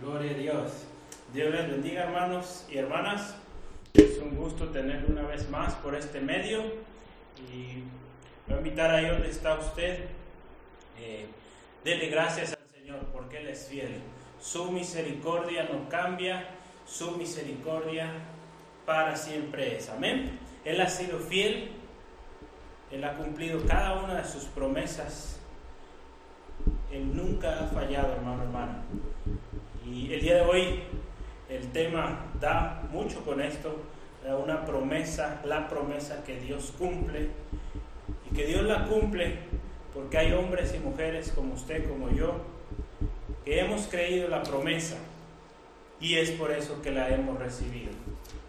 Gloria a Dios. Dios les bendiga hermanos y hermanas. Es un gusto tener una vez más por este medio y voy a invitar ahí donde está usted. Eh, dele gracias al Señor porque Él es fiel. Su misericordia no cambia, su misericordia para siempre es. Amén. Él ha sido fiel, Él ha cumplido cada una de sus promesas. Él nunca ha fallado, hermano, hermana. Y el día de hoy el tema da mucho con esto, una promesa, la promesa que Dios cumple. Y que Dios la cumple porque hay hombres y mujeres como usted, como yo, que hemos creído la promesa y es por eso que la hemos recibido.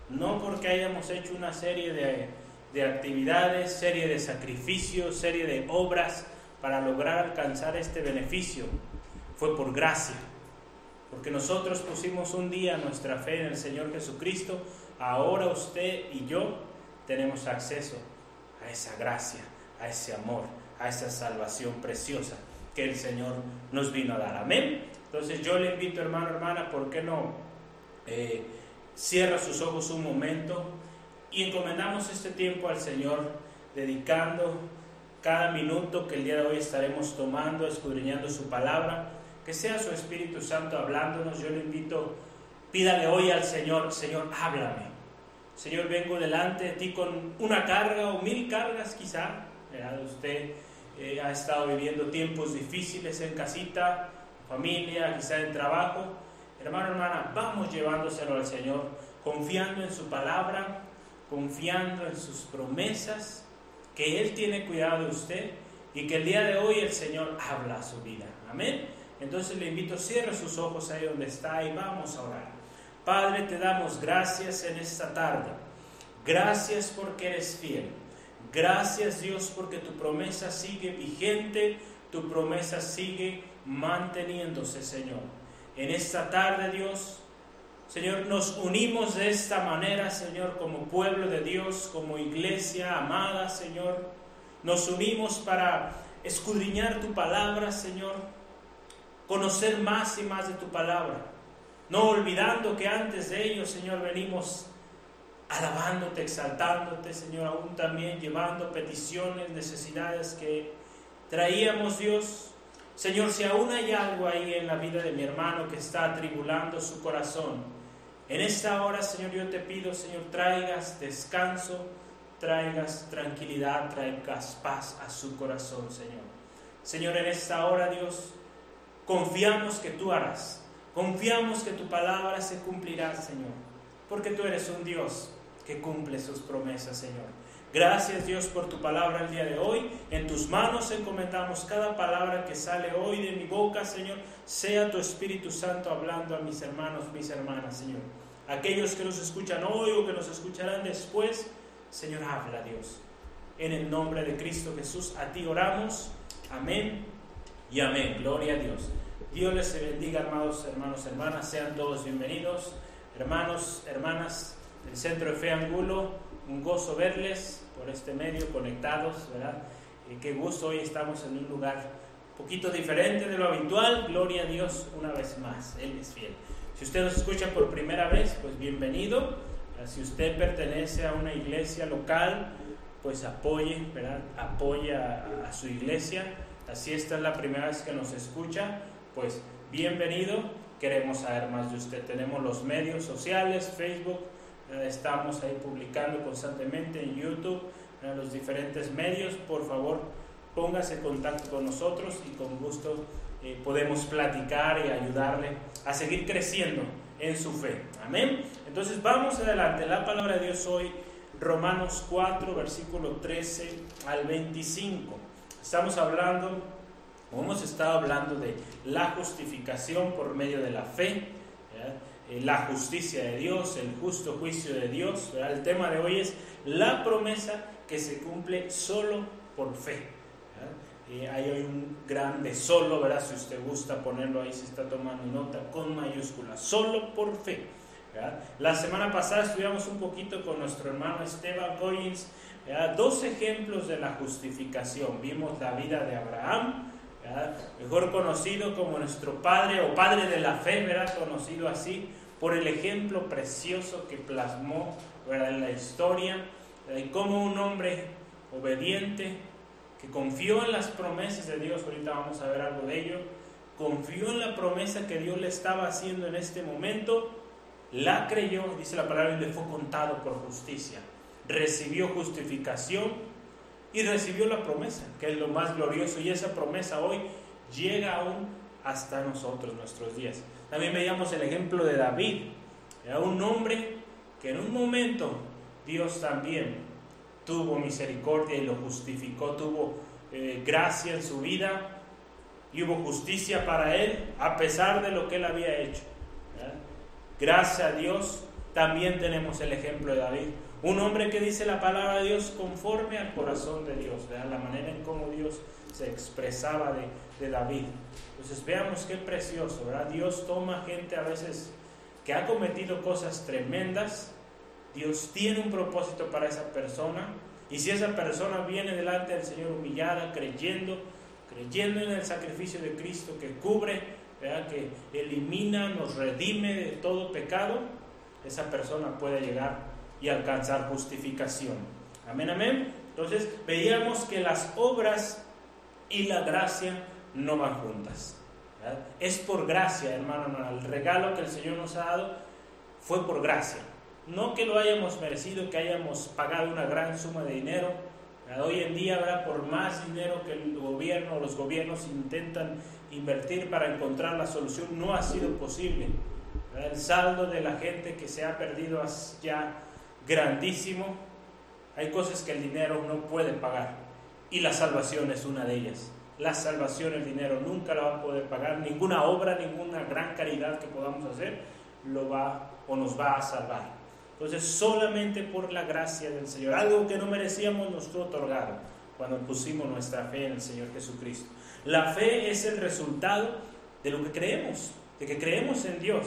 No porque hayamos hecho una serie de, de actividades, serie de sacrificios, serie de obras para lograr alcanzar este beneficio, fue por gracia porque nosotros pusimos un día nuestra fe en el Señor Jesucristo, ahora usted y yo tenemos acceso a esa gracia, a ese amor, a esa salvación preciosa que el Señor nos vino a dar. Amén. Entonces yo le invito, hermano, hermana, ¿por qué no eh, cierra sus ojos un momento y encomendamos este tiempo al Señor, dedicando cada minuto que el día de hoy estaremos tomando, escudriñando su palabra que sea su Espíritu Santo hablándonos. Yo le invito, pídale hoy al Señor, Señor, háblame. Señor, vengo delante de ti con una carga o mil cargas quizá. Usted eh, ha estado viviendo tiempos difíciles en casita, familia, quizá en trabajo. Hermano, hermana, vamos llevándoselo al Señor, confiando en su palabra, confiando en sus promesas, que Él tiene cuidado de usted y que el día de hoy el Señor habla a su vida. Amén. Entonces le invito, cierre sus ojos ahí donde está y vamos a orar. Padre, te damos gracias en esta tarde. Gracias porque eres fiel. Gracias Dios porque tu promesa sigue vigente, tu promesa sigue manteniéndose, Señor. En esta tarde, Dios, Señor, nos unimos de esta manera, Señor, como pueblo de Dios, como iglesia amada, Señor. Nos unimos para escudriñar tu palabra, Señor conocer más y más de tu palabra. No olvidando que antes de ello, Señor, venimos alabándote, exaltándote, Señor, aún también llevando peticiones, necesidades que traíamos, Dios. Señor, si aún hay algo ahí en la vida de mi hermano que está atribulando su corazón, en esta hora, Señor, yo te pido, Señor, traigas descanso, traigas tranquilidad, traigas paz a su corazón, Señor. Señor, en esta hora, Dios, Confiamos que tú harás. Confiamos que tu palabra se cumplirá, Señor. Porque tú eres un Dios que cumple sus promesas, Señor. Gracias Dios por tu palabra el día de hoy. En tus manos encomendamos cada palabra que sale hoy de mi boca, Señor. Sea tu Espíritu Santo hablando a mis hermanos, mis hermanas, Señor. Aquellos que nos escuchan hoy o que nos escucharán después, Señor, habla Dios. En el nombre de Cristo Jesús, a ti oramos. Amén y amén. Gloria a Dios. Dios les bendiga, amados hermanos, hermanas. Sean todos bienvenidos. Hermanos, hermanas del Centro de Fe Angulo, un gozo verles por este medio, conectados, ¿verdad? Y qué gusto, hoy estamos en un lugar un poquito diferente de lo habitual. Gloria a Dios una vez más, Él es fiel. Si usted nos escucha por primera vez, pues bienvenido. Si usted pertenece a una iglesia local, pues apoye, ¿verdad? Apoya a su iglesia. Así esta es la primera vez que nos escucha, pues bienvenido, queremos saber más de usted. Tenemos los medios sociales, Facebook, eh, estamos ahí publicando constantemente en YouTube, en los diferentes medios. Por favor, póngase en contacto con nosotros y con gusto eh, podemos platicar y ayudarle a seguir creciendo en su fe. Amén. Entonces vamos adelante. La palabra de Dios hoy, Romanos 4, versículo 13 al 25. Estamos hablando hemos estado hablando de la justificación por medio de la fe, eh, la justicia de Dios, el justo juicio de Dios. El tema de hoy es la promesa que se cumple solo por fe. Eh, hay un grande solo, ¿verdad? Si usted gusta ponerlo ahí, se está tomando nota con mayúscula, solo por fe. La semana pasada estudiamos un poquito con nuestro hermano Esteban Goyins dos ejemplos de la justificación. Vimos la vida de Abraham, mejor conocido como nuestro Padre o Padre de la Fe, ¿verdad? conocido así por el ejemplo precioso que plasmó en la historia, de cómo un hombre obediente, que confió en las promesas de Dios, ahorita vamos a ver algo de ello, confió en la promesa que Dios le estaba haciendo en este momento, la creyó, dice la palabra, y le fue contado por justicia. Recibió justificación y recibió la promesa, que es lo más glorioso, y esa promesa hoy llega aún hasta nosotros, nuestros días. También veíamos el ejemplo de David, era un hombre que en un momento Dios también tuvo misericordia y lo justificó, tuvo eh, gracia en su vida y hubo justicia para él a pesar de lo que él había hecho. Gracias a Dios también tenemos el ejemplo de David. Un hombre que dice la palabra de Dios conforme al corazón de Dios, la manera en cómo Dios se expresaba de, de, David. Entonces veamos qué precioso, ¿verdad? Dios toma gente a veces que ha cometido cosas tremendas, Dios tiene un propósito para esa persona, y si esa persona viene delante del Señor humillada, creyendo, creyendo en el sacrificio de Cristo que cubre, que elimina, nos redime de todo pecado, esa persona puede llegar y alcanzar justificación. Amén, amén. Entonces veíamos que las obras y la gracia no van juntas. Es por gracia, hermano, el regalo que el Señor nos ha dado fue por gracia. No que lo hayamos merecido, que hayamos pagado una gran suma de dinero, Hoy en día, ¿verdad? por más dinero que el gobierno o los gobiernos intentan invertir para encontrar la solución, no ha sido posible. El saldo de la gente que se ha perdido ya grandísimo. Hay cosas que el dinero no puede pagar y la salvación es una de ellas. La salvación, el dinero nunca la va a poder pagar. Ninguna obra, ninguna gran caridad que podamos hacer lo va o nos va a salvar. Entonces, solamente por la gracia del Señor, algo que no merecíamos, nos fue otorgado cuando pusimos nuestra fe en el Señor Jesucristo. La fe es el resultado de lo que creemos, de que creemos en Dios.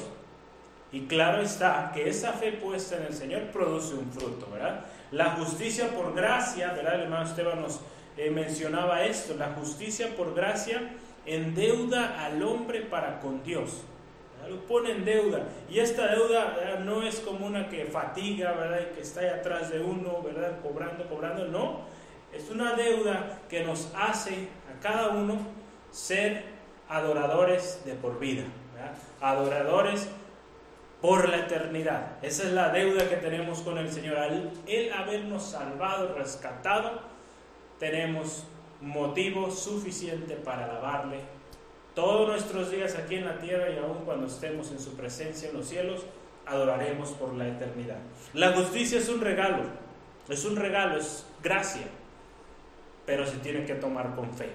Y claro está que esa fe puesta en el Señor produce un fruto, ¿verdad? La justicia por gracia, ¿verdad? El hermano Esteban nos eh, mencionaba esto, la justicia por gracia endeuda al hombre para con Dios lo pone en deuda. Y esta deuda no es como una que fatiga, ¿verdad? Y que está atrás de uno, ¿verdad? Cobrando, cobrando. No, es una deuda que nos hace a cada uno ser adoradores de por vida, Adoradores por la eternidad. Esa es la deuda que tenemos con el Señor. Al Él habernos salvado, rescatado, tenemos motivo suficiente para alabarle todos nuestros días aquí en la tierra y aún cuando estemos en su presencia en los cielos, adoraremos por la eternidad. La justicia es un regalo, es un regalo, es gracia, pero se tiene que tomar con fe,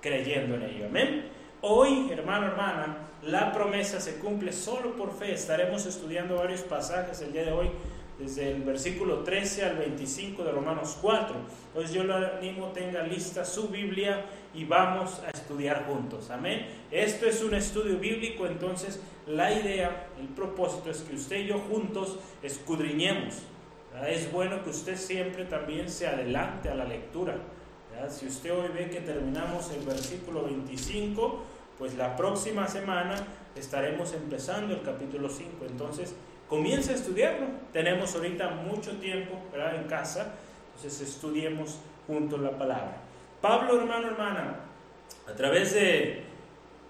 creyendo en ello. Amén. Hoy, hermano, hermana, la promesa se cumple solo por fe. Estaremos estudiando varios pasajes el día de hoy desde el versículo 13 al 25 de Romanos 4. Entonces yo le animo, tenga lista su Biblia y vamos a estudiar juntos. Amén. Esto es un estudio bíblico, entonces la idea, el propósito es que usted y yo juntos escudriñemos. Es bueno que usted siempre también se adelante a la lectura. Si usted hoy ve que terminamos el versículo 25, pues la próxima semana estaremos empezando el capítulo 5. Entonces, comienza a estudiarlo. Tenemos ahorita mucho tiempo en casa, entonces estudiemos juntos la palabra. Pablo, hermano, hermana, a través de,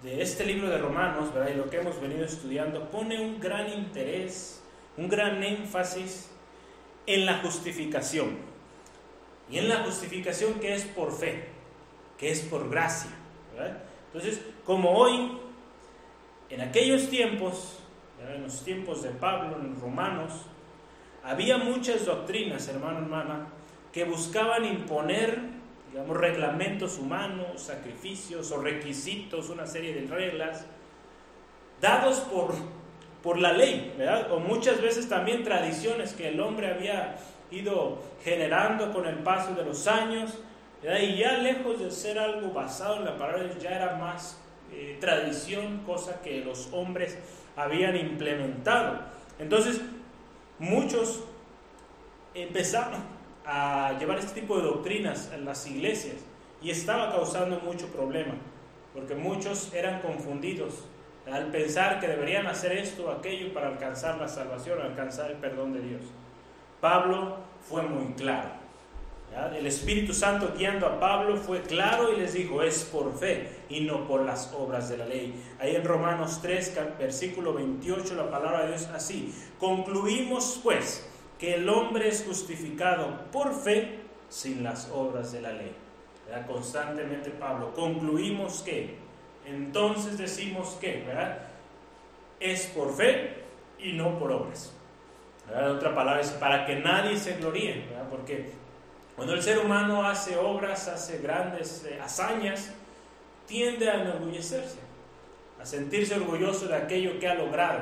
este libro de Romanos y lo que hemos venido estudiando, pone un gran interés, un gran énfasis en la justificación. Y en la justificación que es por fe, que es por gracia. Entonces, como hoy, en aquellos tiempos, en los tiempos de Pablo, en los romanos, había muchas doctrinas, hermano, hermana, que buscaban imponer, digamos, reglamentos humanos, sacrificios o requisitos, una serie de reglas, dados por, por la ley, ¿verdad? O muchas veces también tradiciones que el hombre había ido generando con el paso de los años, y ya lejos de ser algo basado en la palabra, ya era más eh, tradición, cosa que los hombres habían implementado. Entonces, muchos empezaron a llevar este tipo de doctrinas en las iglesias y estaba causando mucho problema. porque muchos eran confundidos al pensar que deberían hacer esto o aquello para alcanzar la salvación, alcanzar el perdón de Dios. Pablo fue muy claro. El Espíritu Santo guiando a Pablo fue claro y les dijo, es por fe y no por las obras de la ley. Ahí en Romanos 3, versículo 28, la palabra de Dios así. Concluimos pues que el hombre es justificado por fe sin las obras de la ley. Constantemente Pablo, concluimos que, entonces decimos que. Es por fe y no por obras. Otra palabra es para que nadie se gloríe, ¿verdad? Porque cuando el ser humano hace obras, hace grandes eh, hazañas, tiende a enorgullecerse, a sentirse orgulloso de aquello que ha logrado.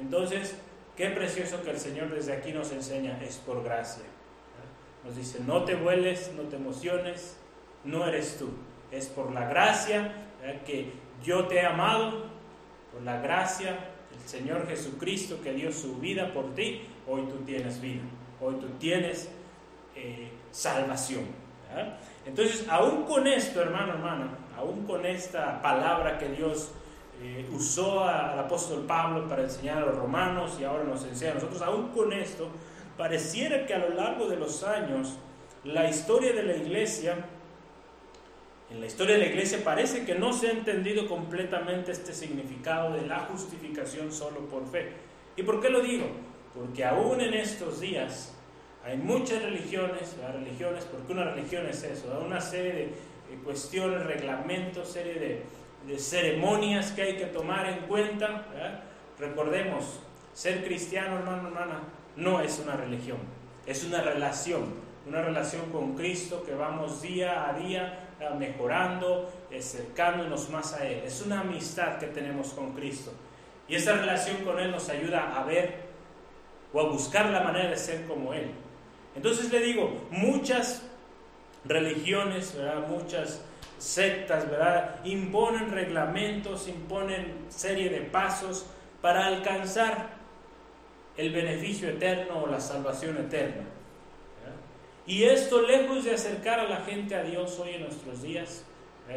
Entonces, qué precioso que el Señor desde aquí nos enseña, es por gracia. Nos dice, no te vueles, no te emociones, no eres tú, es por la gracia que yo te he amado, por la gracia Señor Jesucristo que dio su vida por ti, hoy tú tienes vida, hoy tú tienes eh, salvación. Entonces, aún con esto, hermano, hermana, aún con esta palabra que Dios eh, usó al apóstol Pablo para enseñar a los romanos y ahora nos enseña a nosotros, aún con esto, pareciera que a lo largo de los años, la historia de la iglesia, en la historia de la iglesia parece que no se ha entendido completamente este significado de la justificación solo por fe. ¿Y por qué lo digo? Porque aún en estos días, hay muchas religiones, religiones, porque una religión es eso, una serie de cuestiones, reglamentos, serie de, ceremonias que hay que tomar en cuenta. Recordemos, ser cristiano, hermano, hermana, no es una religión, es una relación, una relación con Cristo que vamos día a día mejorando, acercándonos más a Él. Es una amistad que tenemos con Cristo. Y esa relación con Él nos ayuda a ver o a buscar la manera de ser como Él. Entonces le digo, muchas religiones, muchas sectas, ¿verdad? imponen reglamentos, imponen serie de pasos para alcanzar el beneficio eterno o la salvación eterna. Y esto, lejos de acercar a la gente a Dios hoy en nuestros días,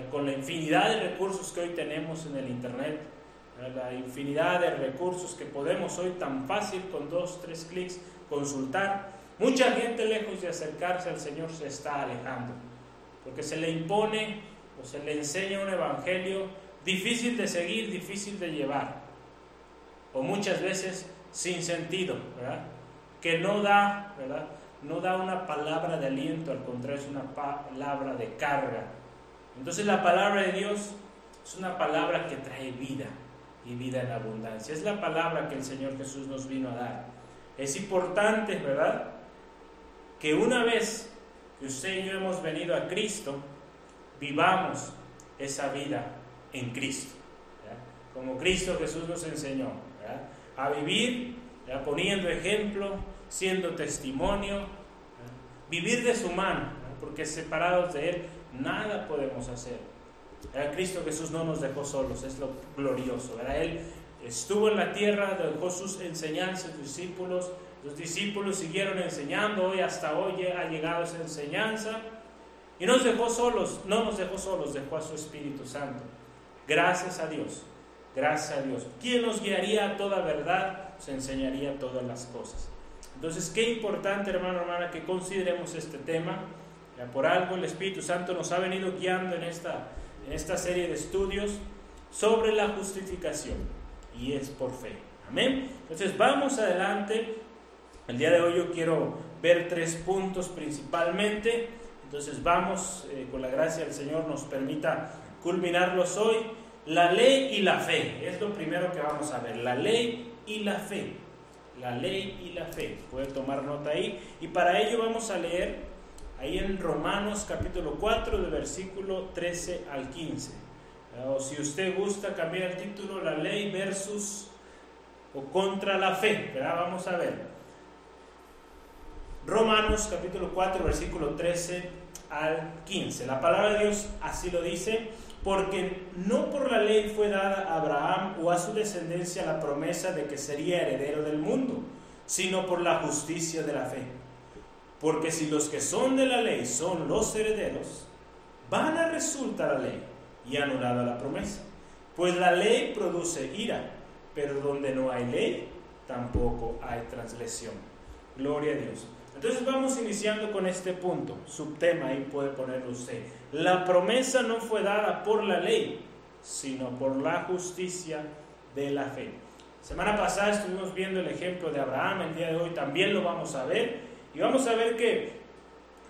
con la infinidad de recursos que hoy tenemos en el Internet, la infinidad de recursos que podemos hoy tan fácil con dos, tres clics consultar, Mucha gente lejos de acercarse al Señor se está alejando, porque se le impone o se le enseña un evangelio difícil de seguir, difícil de llevar, o muchas veces sin sentido, ¿verdad? Que no da, ¿verdad? No da una palabra de aliento, al contrario, es una palabra de carga. Entonces la palabra de Dios es una palabra que trae vida y vida en abundancia. Es la palabra que el Señor Jesús nos vino a dar. Es importante, ¿verdad? que una vez que usted y yo hemos venido a Cristo, vivamos esa vida en Cristo. Como Cristo Jesús nos enseñó a vivir poniendo ejemplo, siendo testimonio, vivir de su mano, porque separados de Él nada podemos hacer. Cristo Jesús no nos dejó solos, es lo glorioso. Él estuvo en la tierra, dejó sus enseñanzas, sus discípulos, los discípulos siguieron enseñando, hoy hasta hoy ha llegado esa enseñanza. Y nos dejó solos, no nos dejó solos, dejó a su Espíritu Santo. Gracias a Dios, gracias a Dios. ¿Quién nos guiaría a toda verdad? Nos enseñaría todas las cosas. Entonces, qué importante, hermano, hermana, que consideremos este tema. Por algo el Espíritu Santo nos ha venido guiando en esta, en esta serie de estudios sobre la justificación. Y es por fe. Amén. Entonces, vamos adelante el día de hoy yo quiero ver tres puntos principalmente. Entonces vamos, eh, con la gracia del Señor nos permita culminarlos hoy. La ley y la fe, es lo primero que vamos a ver. La ley y la fe. La ley y la fe. Puede tomar nota ahí. Y para ello vamos a leer ahí en Romanos capítulo 4, de versículo 13 al 15. O si usted gusta cambiar el título, la ley versus o contra la fe. Vamos a ver. Romanos capítulo 4, versículo 13 al 15. La palabra de Dios así lo dice, porque no por la ley fue dada a Abraham o a su descendencia la promesa de que sería heredero del mundo, sino por la justicia de la fe. Porque si los que son de la ley son los herederos, van a resultar la ley, y anulada la promesa. Pues la ley produce ira, pero donde no hay ley, tampoco hay transgresión. Gloria a Dios. Entonces vamos iniciando con este punto, subtema, ahí puede ponerlo usted. La promesa no fue dada por la ley, sino por la justicia de la fe. Semana pasada estuvimos viendo el ejemplo de Abraham, el día de hoy también lo vamos a ver, y vamos a ver que,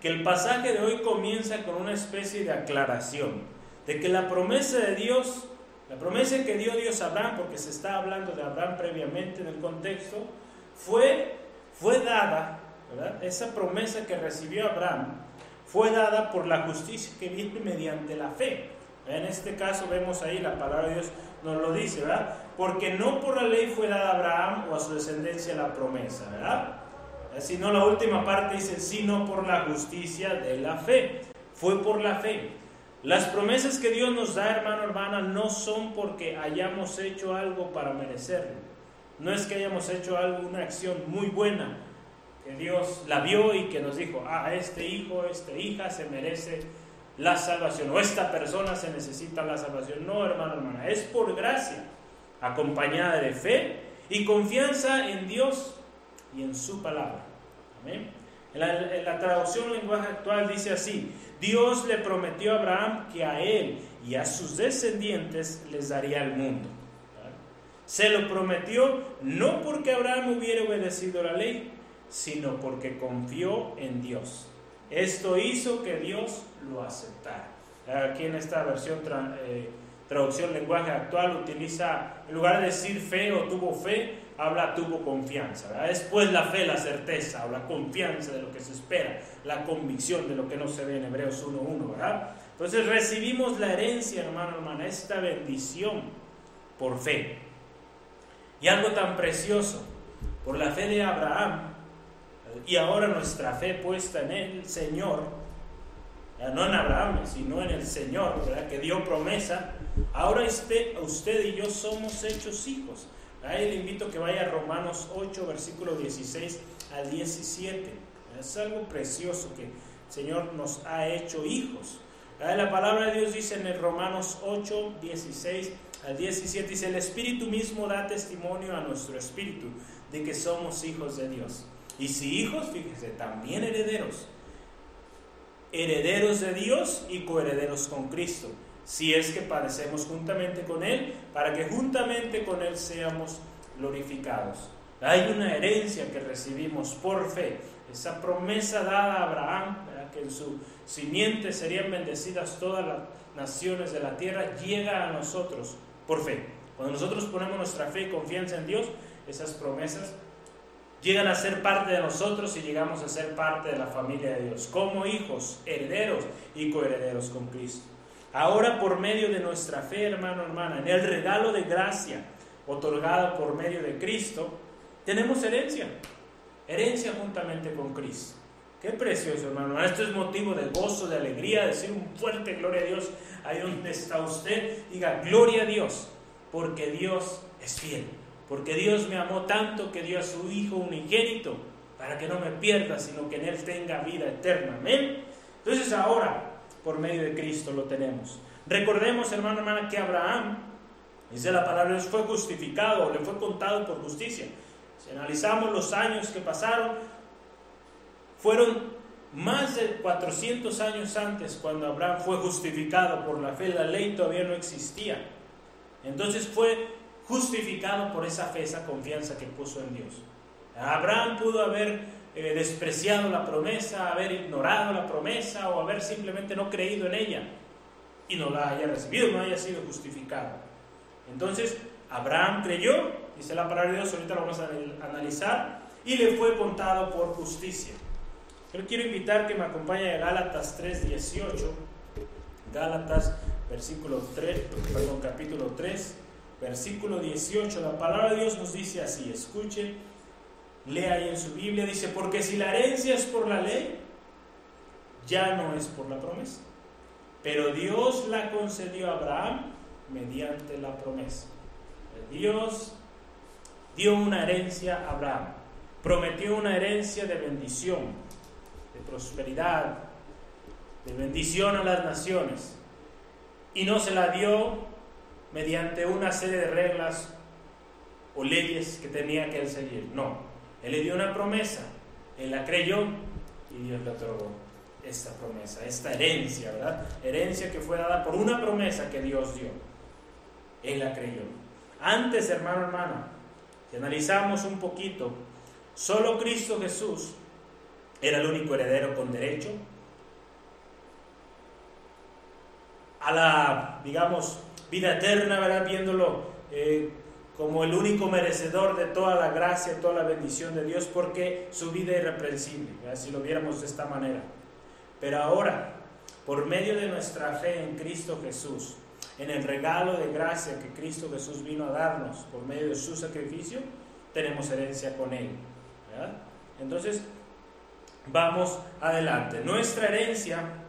que el pasaje de hoy comienza con una especie de aclaración, de que la promesa de Dios, la promesa que dio Dios a Abraham, porque se está hablando de Abraham previamente en el contexto, fue, fue dada, esa promesa que recibió Abraham, fue dada por la justicia que viene mediante la fe. En este caso vemos ahí la palabra de Dios nos lo dice, ¿verdad? Porque no por la ley fue dada a Abraham o a su descendencia la promesa, ¿verdad? Sino la última parte dice, sino por la justicia de la fe. Fue por la fe. Las promesas que Dios nos da, hermano, hermana, no son porque hayamos hecho algo para merecerlo. No es que hayamos hecho algo, una acción muy buena, que Dios la vio y que nos dijo, ah, este hijo, esta hija se merece la salvación o esta persona se necesita la salvación. No, hermano, hermana, es por gracia, acompañada de fe y confianza en Dios y en su palabra. Amén. En la, en la traducción lenguaje actual dice así, Dios le prometió a Abraham que a él y a sus descendientes les daría el mundo. Se lo prometió no porque Abraham hubiera obedecido la ley, sino porque confió en Dios. Esto hizo que Dios lo aceptara. Aquí en esta versión, eh, traducción lenguaje actual, utiliza, en lugar de decir fe o tuvo fe, habla tuvo confianza. Después la fe, la certeza o la confianza de lo que se espera, la convicción de lo que no se ve en Hebreos 1.1, ¿verdad? Entonces recibimos la herencia, hermano, hermana, esta bendición por fe. Y algo tan precioso, por la fe de Abraham, y ahora nuestra fe puesta en el Señor, no en Abraham, sino en el Señor, ¿verdad? que dio promesa, ahora este, usted y yo somos hechos hijos. Ahí le invito a que vaya a Romanos 8, versículo 16 al 17. Es algo precioso que el Señor nos ha hecho hijos. La palabra de Dios dice en el Romanos 8, 16 al 17, dice, el Espíritu mismo da testimonio a nuestro Espíritu de que somos hijos de Dios. Y si hijos, fíjese, también herederos. Herederos de Dios y coherederos con Cristo. Si es que padecemos juntamente con Él, para que juntamente con Él seamos glorificados. Hay una herencia que recibimos por fe. Esa promesa dada a Abraham, que en su simiente serían bendecidas todas las naciones de la tierra, llega a nosotros por fe. Cuando nosotros ponemos nuestra fe y confianza en Dios, esas promesas llegan a ser parte de nosotros y llegamos a ser parte de la familia de Dios, como hijos, herederos y coherederos con Cristo. Ahora por medio de nuestra fe, hermano, hermana, en el regalo de gracia otorgado por medio de Cristo, tenemos herencia, herencia juntamente con Cristo. Qué precioso, hermano. Esto es motivo de gozo, de alegría, decir un fuerte gloria a Dios ahí donde está usted. Diga gloria a Dios, porque Dios es fiel. Porque Dios me amó tanto que dio a su Hijo unigénito para que no me pierda, sino que en Él tenga vida eterna. Amén. Entonces ahora, por medio de Cristo lo tenemos. Recordemos, hermano, hermana, que Abraham, dice la palabra, fue justificado, le fue contado por justicia. Si analizamos los años que pasaron, fueron más de 400 años antes cuando Abraham fue justificado por la fe, la ley todavía no existía. Entonces fue justificado por esa fe, esa confianza que puso en Dios. Abraham pudo haber eh, despreciado la promesa, haber ignorado la promesa o haber simplemente no creído en ella y no la haya recibido, no haya sido justificado. Entonces, Abraham creyó, dice la palabra de Dios, ahorita lo vamos a analizar, y le fue contado por justicia. Yo quiero invitar que me acompañe a Gálatas 3.18, Gálatas versículo 3, perdón, capítulo 3, versículo 18, la palabra de Dios nos dice así, escuche, lea ahí en su Biblia, dice, porque si la herencia es por la ley, ya no es por la promesa, pero Dios la concedió a Abraham mediante la promesa. Dios dio una herencia a Abraham, prometió una herencia de bendición, de prosperidad, de bendición a las naciones. y no se la dio mediante una serie de reglas o leyes que tenía que seguir. No, él le dio una promesa, él la creyó y Dios le otorgó esta promesa, esta herencia, ¿verdad? Herencia que fue dada por una promesa que Dios dio. Él la creyó. Antes, hermano, hermana, si analizamos un poquito, solo Cristo Jesús era el único heredero con derecho a la, digamos, vida eterna, ¿verdad? Viéndolo eh, como el único merecedor de toda la gracia, toda la bendición de Dios, porque su vida es irreprensible, si lo viéramos de esta manera. Pero ahora, por medio de nuestra fe en Cristo Jesús, en el regalo de gracia que Cristo Jesús vino a darnos por medio de su sacrificio, tenemos herencia con Él. Entonces, vamos adelante. Nuestra herencia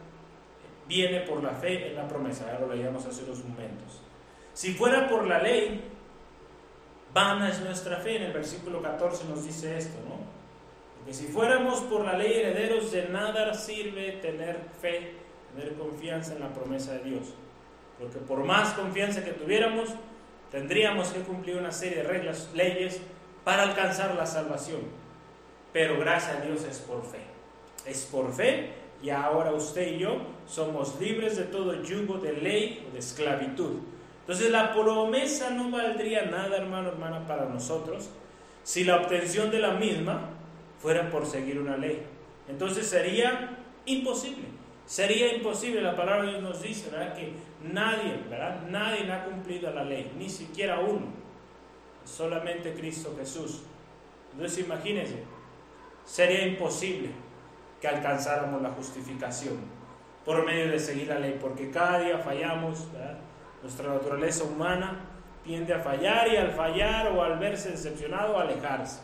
viene por la fe en la promesa, ya lo veíamos hace unos momentos. Si fuera por la ley, vana es nuestra fe, en el versículo 14 nos dice esto, ¿no? Porque si fuéramos por la ley herederos, de nada sirve tener fe, tener confianza en la promesa de Dios. Porque por más confianza que tuviéramos, tendríamos que cumplir una serie de reglas, leyes, para alcanzar la salvación. Pero gracias a Dios es por fe. Es por fe y ahora usted y yo somos libres de todo yugo de ley o de esclavitud. Entonces la promesa no valdría nada, hermano, hermana, para nosotros si la obtención de la misma fuera por seguir una ley. Entonces sería imposible. Sería imposible, la palabra de Dios nos dice, ¿verdad? Que nadie, ¿verdad? Nadie ha cumplido la ley, ni siquiera uno. Solamente Cristo Jesús. Entonces imagínense, sería imposible que alcanzáramos la justificación por medio de seguir la ley, porque cada día fallamos, nuestra naturaleza humana tiende a fallar y al fallar o al verse decepcionado, alejarse.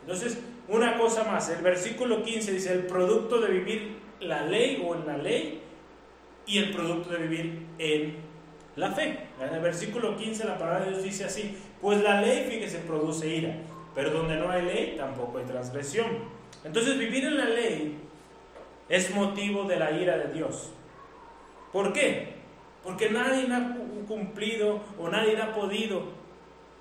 Entonces, una cosa más, el versículo 15 dice, el producto de vivir la ley o en la ley y el producto de vivir en la fe. En el versículo 15 la palabra de Dios dice así, pues la ley, fíjese, produce ira, pero donde no hay ley tampoco hay transgresión. Entonces vivir en la ley es motivo de la ira de Dios. ¿Por qué? Porque nadie ha cumplido o nadie ha podido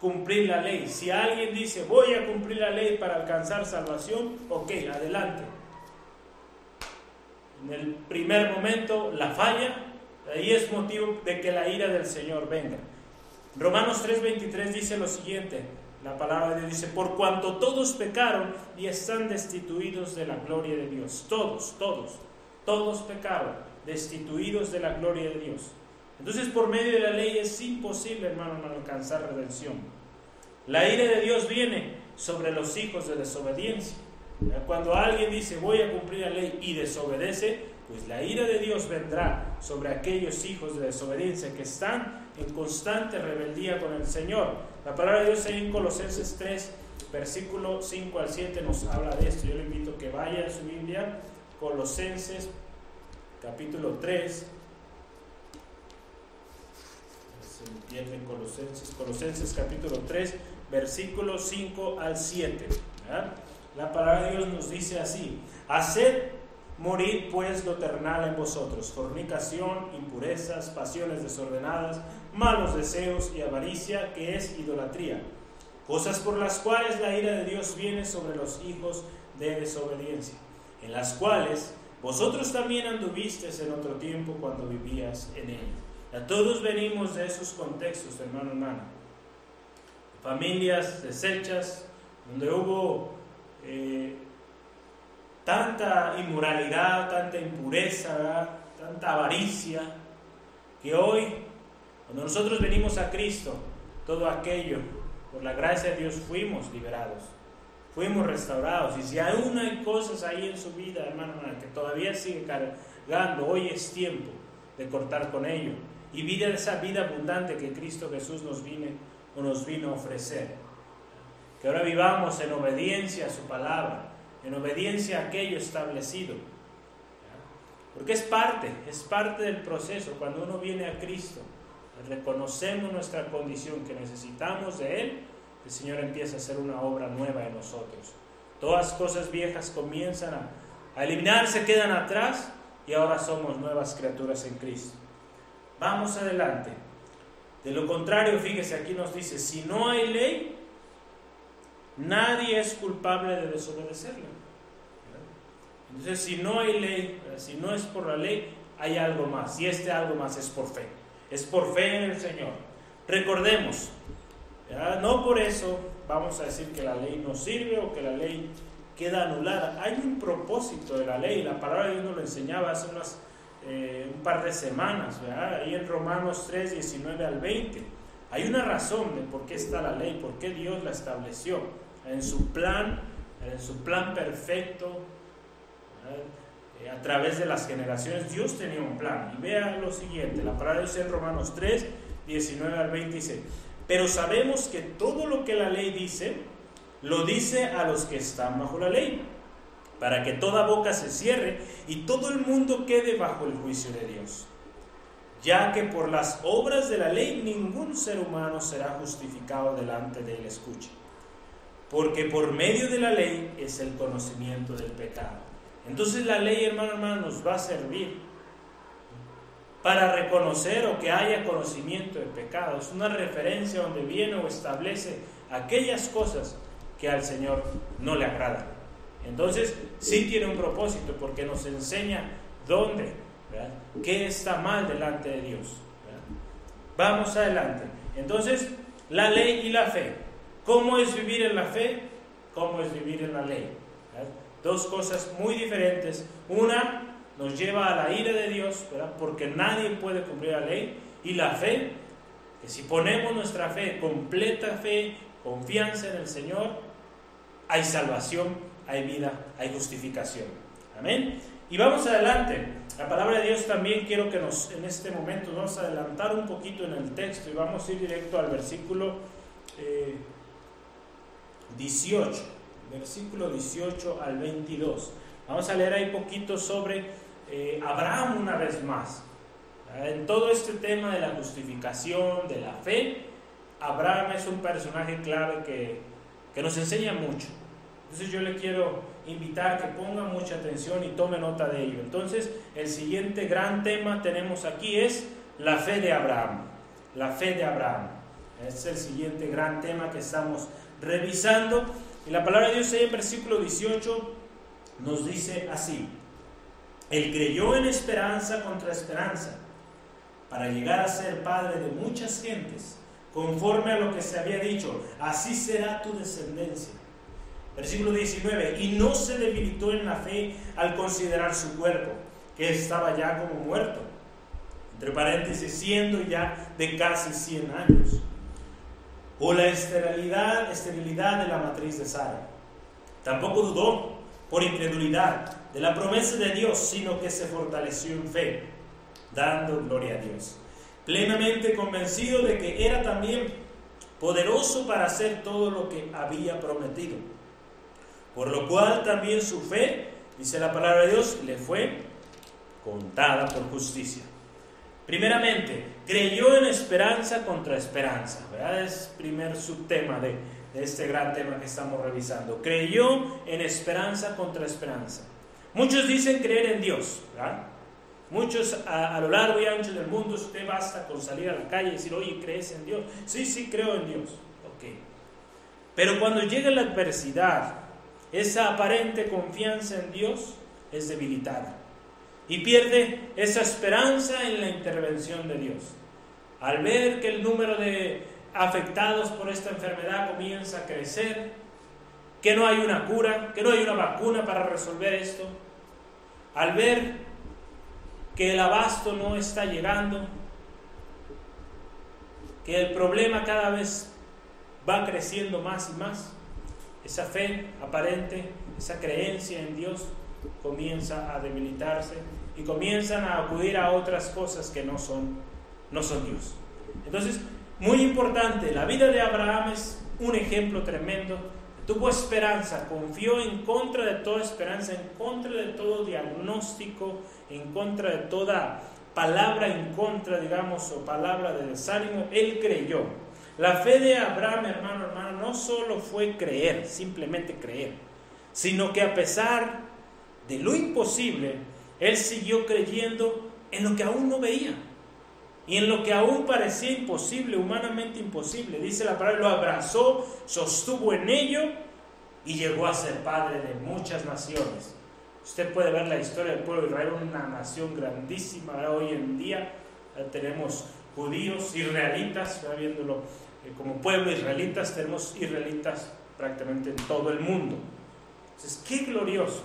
cumplir la ley. Si alguien dice voy a cumplir la ley para alcanzar salvación, ok, adelante. En el primer momento la falla, ahí es motivo de que la ira del Señor venga. Romanos 3:23 dice lo siguiente, la palabra de Dios dice, por cuanto todos pecaron y están destituidos de la gloria de Dios. Todos, todos, todos pecaron, destituidos de la gloria de Dios. Entonces por medio de la ley es imposible, hermano, no alcanzar redención. La ira de Dios viene sobre los hijos de desobediencia. Cuando alguien dice voy a cumplir la ley y desobedece, pues la ira de Dios vendrá sobre aquellos hijos de desobediencia que están en constante rebeldía con el Señor. La palabra de Dios en Colosenses 3, versículo 5 al 7 nos habla de esto. Yo le invito a que vaya a su Biblia, Colosenses capítulo 3. Se entiende Colosenses, Colosenses capítulo 3, versículo 5 al 7. La palabra de Dios nos dice así, haced Morir pues lo terrenal en vosotros, fornicación, impurezas, pasiones desordenadas, malos deseos y avaricia, que es idolatría, cosas por las cuales la ira de Dios viene sobre los hijos de desobediencia, en las cuales vosotros también anduvisteis en otro tiempo cuando vivías en él. A todos venimos de esos contextos, hermano, hermana. Familias deshechas, donde hubo eh, tanta inmoralidad, tanta impureza, tanta avaricia, que hoy, cuando nosotros venimos a Cristo, todo aquello, por la gracia de Dios, fuimos liberados, fuimos restaurados. Y si aún hay cosas ahí en su vida, hermano, que todavía sigue cargando, hoy es tiempo de cortar con ello y vivir esa vida abundante que Cristo Jesús nos, vine, o nos vino a ofrecer. Que ahora vivamos en obediencia a su palabra en obediencia a aquello establecido. Porque es parte, es parte del proceso. Cuando uno viene a Cristo, reconocemos nuestra condición, que necesitamos de Él, el Señor empieza a hacer una obra nueva en nosotros. Todas cosas viejas comienzan a, eliminarse, quedan atrás y ahora somos nuevas criaturas en Cristo. Vamos adelante. De lo contrario, fíjese, aquí nos dice, si no hay ley, nadie es culpable de desobedecerla. Entonces, si no hay ley, si no es por la ley, hay algo más. Y este algo más es por fe. Es por fe en el Señor. Recordemos, no por eso vamos a decir que la ley no sirve o que la ley queda anulada. Hay un propósito de la ley. La palabra de Dios nos lo enseñaba hace eh, un par de semanas, ahí en Romanos 3, 19 al 20. Hay una razón de por qué está la ley, por qué Dios la estableció. En su plan, en su plan perfecto, a través de las generaciones, Dios tenía un plan. Y vea lo siguiente, la palabra de en Romanos 3, 19 al 20 dice, pero sabemos que todo lo que la ley dice, lo dice a los que están bajo la ley, para que toda boca se cierre y todo el mundo quede bajo el juicio de Dios. Ya que por las obras de la ley ningún ser humano será justificado delante de él, escuche. Porque por medio de la ley es el conocimiento del pecado. Entonces la ley, hermano, hermano, nos va a servir para reconocer o que haya conocimiento del pecado. Es una referencia donde viene o establece aquellas cosas que al Señor no le agradan. Entonces, sí tiene un propósito porque nos enseña dónde, qué está mal delante de Dios. Vamos adelante. Entonces, la ley y la fe. ¿Cómo es vivir en la fe? ¿Cómo es vivir en la ley? Dos cosas muy diferentes. Una nos lleva a la ira de Dios, porque nadie puede cumplir la ley. Y la fe, que si ponemos nuestra fe, completa fe, confianza en el Señor, hay salvación, hay vida, hay justificación. Amén. Y vamos adelante. La palabra de Dios también quiero que nos, en este momento, vamos a adelantar un poquito en el texto y vamos a ir directo al versículo 18. Versículo 18 al 22. Vamos a leer ahí poquito sobre eh, Abraham una vez más. En todo este tema de la justificación, de la fe, Abraham es un personaje clave que, que nos enseña mucho. Entonces yo le quiero invitar que ponga mucha atención y tome nota de ello. Entonces el siguiente gran tema tenemos aquí es la fe de Abraham. La fe de Abraham. Es el siguiente gran tema que estamos revisando. Y la palabra de Dios en versículo 18 nos dice así. Él creyó en esperanza contra esperanza para llegar a ser padre de muchas gentes, conforme a lo que se había dicho, así será tu descendencia. Versículo 19, y no se debilitó en la fe al considerar su cuerpo, que estaba ya como muerto, entre paréntesis, siendo ya de casi 100 años, o la esterilidad, de la matriz de Sara. Tampoco dudó por incredulidad de la promesa de Dios, sino que se fortaleció en fe, dando gloria a Dios. Plenamente convencido de que era también poderoso para hacer todo lo que había prometido. Por lo cual también su fe, dice la palabra de Dios, le fue contada por justicia. Primeramente, creyó en esperanza contra esperanza. ¿verdad? Es primer subtema de, este gran tema que estamos revisando. Creyó en esperanza contra esperanza. Muchos dicen creer en Dios, ¿verdad? Muchos a, lo largo y ancho del mundo, usted basta con salir a la calle y decir, oye, ¿crees en Dios? Sí, sí, creo en Dios. Ok. Pero cuando llega la adversidad, esa aparente confianza en Dios es debilitada. Y pierde esa esperanza en la intervención de Dios. Al ver que el número de afectados por esta enfermedad comienza a crecer, que no hay una cura, que no hay una vacuna para resolver esto, al ver que el abasto no está llegando, que el problema cada vez va creciendo más y más, esa fe aparente, esa creencia en Dios comienza a debilitarse y comienzan a acudir a otras cosas que no son, no son Dios. Entonces, muy importante, la vida de Abraham es un ejemplo tremendo. Tuvo esperanza, confió en contra de toda esperanza, en contra de todo diagnóstico, en contra de toda palabra en contra, digamos, o palabra de desánimo. Él creyó. La fe de Abraham, hermano, hermano, no solo fue creer, simplemente creer, sino que a pesar de lo imposible, él siguió creyendo en lo que aún no veía. Y en lo que aún parecía imposible, humanamente imposible, dice la palabra, lo abrazó, sostuvo en ello y llegó a ser padre de muchas naciones. Usted puede ver la historia del pueblo de Israel, una nación grandísima. Hoy en día tenemos judíos, israelitas, viéndolo eh, como pueblo israelitas, tenemos israelitas prácticamente en todo el mundo. Entonces, qué glorioso.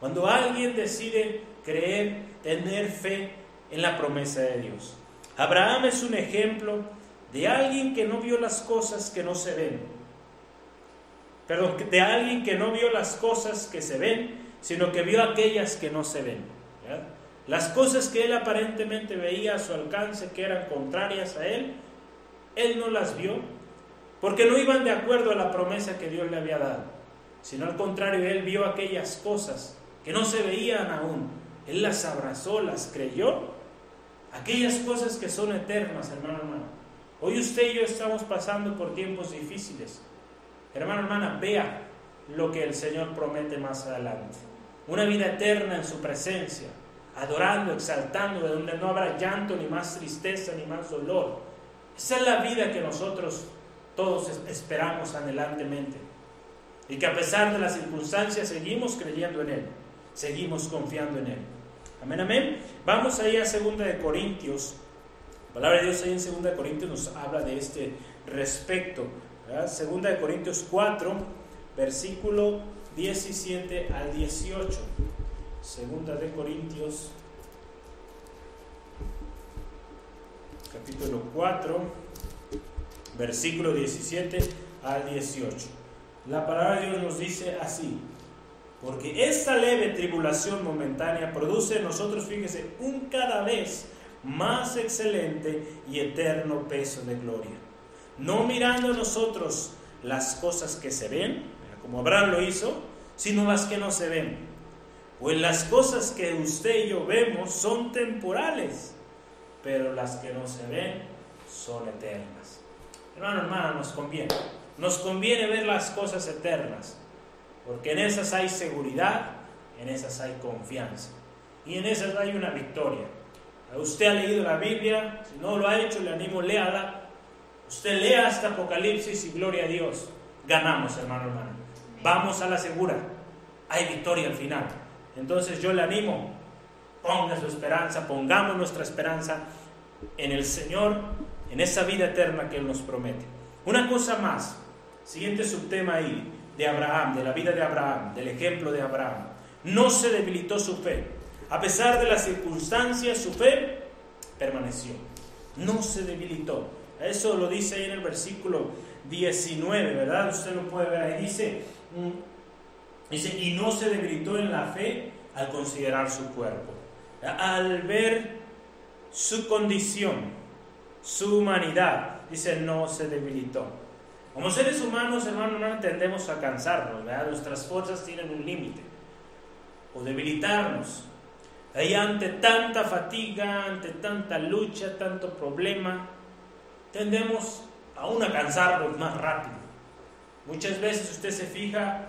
Cuando alguien decide creer, tener fe en la promesa de Dios. Abraham es un ejemplo de alguien que no vio las cosas que no se ven. Perdón, de alguien que no vio las cosas que se ven, sino que vio aquellas que no se ven. Las cosas que él aparentemente veía a su alcance, que eran contrarias a él, él no las vio, porque no iban de acuerdo a la promesa que Dios le había dado, sino al contrario, él vio aquellas cosas que no se veían aún, él las abrazó, las creyó Aquellas cosas que son eternas, hermano, hermano. Hoy usted y yo estamos pasando por tiempos difíciles. Hermano, hermana, vea lo que el Señor promete más adelante. Una vida eterna en su presencia, adorando, exaltando, de donde no habrá llanto, ni más tristeza, ni más dolor. Esa es la vida que nosotros todos esperamos anhelantemente. Y que a pesar de las circunstancias seguimos creyendo en Él, seguimos confiando en Él. Amén, amén. Vamos ahí a 2 de Corintios. La palabra de Dios ahí en 2 de Corintios nos habla de este respecto. Segunda de Corintios 4, versículo 17 al 18. Segunda de Corintios, capítulo 4, versículo 17 al 18. La palabra de Dios nos dice así. Porque esta leve tribulación momentánea produce en nosotros, fíjese, un cada vez más excelente y eterno peso de gloria. No mirando nosotros las cosas que se ven, como Abraham lo hizo, sino las que no se ven. Pues las cosas que usted y yo vemos son temporales, pero las que no se ven son eternas. Hermano, hermana, nos conviene. Nos conviene ver las cosas eternas porque en esas hay seguridad, en esas hay confianza. Y en esas hay una victoria. Usted ha leído la Biblia, si no lo ha hecho, le animo, léala. Usted lea hasta Apocalipsis y gloria a Dios. Ganamos, hermano, hermano. Vamos a la segura. Hay victoria al final. Entonces yo le animo, ponga su esperanza, pongamos nuestra esperanza en el Señor, en esa vida eterna que Él nos promete. Una cosa más, siguiente subtema ahí, de Abraham, de la vida de Abraham, del ejemplo de Abraham. No se debilitó su fe. A pesar de las circunstancias, su fe permaneció. No se debilitó. Eso lo dice ahí en el versículo 19, ¿verdad? Usted lo puede ver ahí. Dice, mm, dice, y no se debilitó en la fe al considerar su cuerpo. Al ver su condición, su humanidad, dice, no se debilitó. Como seres humanos, hermano, no tendemos a cansarnos, ¿verdad? Nuestras fuerzas tienen un límite. O debilitarnos. Ahí ante tanta fatiga, ante tanta lucha, tanto problema, tendemos aún a cansarnos más rápido. Muchas veces usted se fija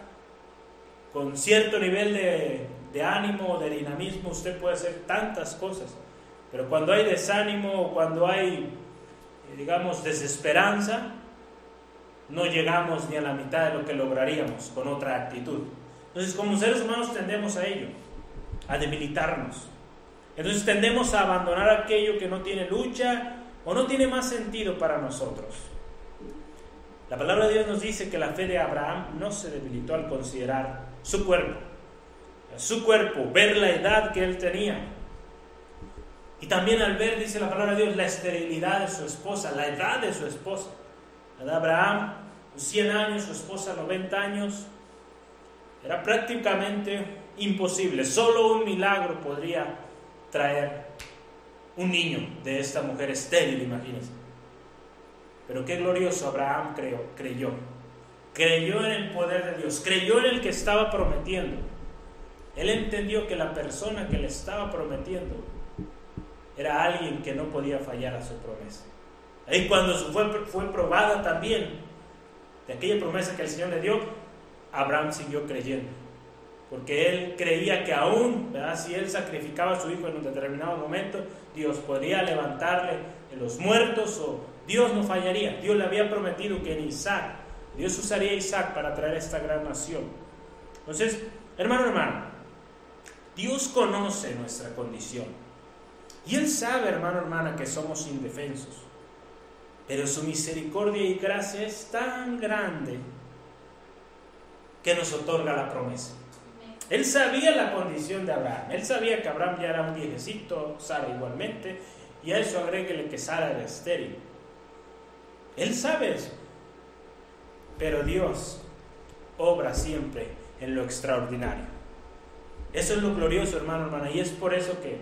con cierto nivel de, de ánimo o de dinamismo, usted puede hacer tantas cosas. Pero cuando hay desánimo o cuando hay, digamos, desesperanza, no llegamos ni a la mitad de lo que lograríamos con otra actitud. Entonces, como seres humanos tendemos a ello, a debilitarnos. Entonces tendemos a abandonar aquello que no tiene lucha o no tiene más sentido para nosotros. La palabra de Dios nos dice que la fe de Abraham no se debilitó al considerar su cuerpo, su cuerpo, ver la edad que él tenía. Y también al ver, dice la palabra de Dios, la esterilidad de su esposa, la edad de su esposa. Abraham 100 años, su esposa 90 años. Era prácticamente imposible. Solo un milagro podría traer un niño de esta mujer estéril, imagínense. Pero qué glorioso Abraham creyó, creyó. Creyó en el poder de Dios, creyó en el que estaba prometiendo. Él entendió que la persona que le estaba prometiendo era alguien que no podía fallar a su promesa. Ahí cuando fue, fue probada también de aquella promesa que el Señor le dio, Abraham siguió creyendo. Porque él creía que aún, si él sacrificaba a su hijo en un determinado momento, Dios podría levantarle en los muertos o Dios no fallaría. Dios le había prometido que en Isaac, Dios usaría Isaac para traer esta gran nación. Entonces, hermano, hermano, Dios conoce nuestra condición. Y Él sabe, hermano, hermana, que somos indefensos. Pero su misericordia y gracia es tan grande que nos otorga la promesa. Él sabía la condición de Abraham. Él sabía que Abraham ya era un viejecito, Sara igualmente, y a eso agréguele que Sara era estéril. Él sabe eso. Pero Dios obra siempre en lo extraordinario. Eso es lo glorioso, hermano, hermana, y es por eso que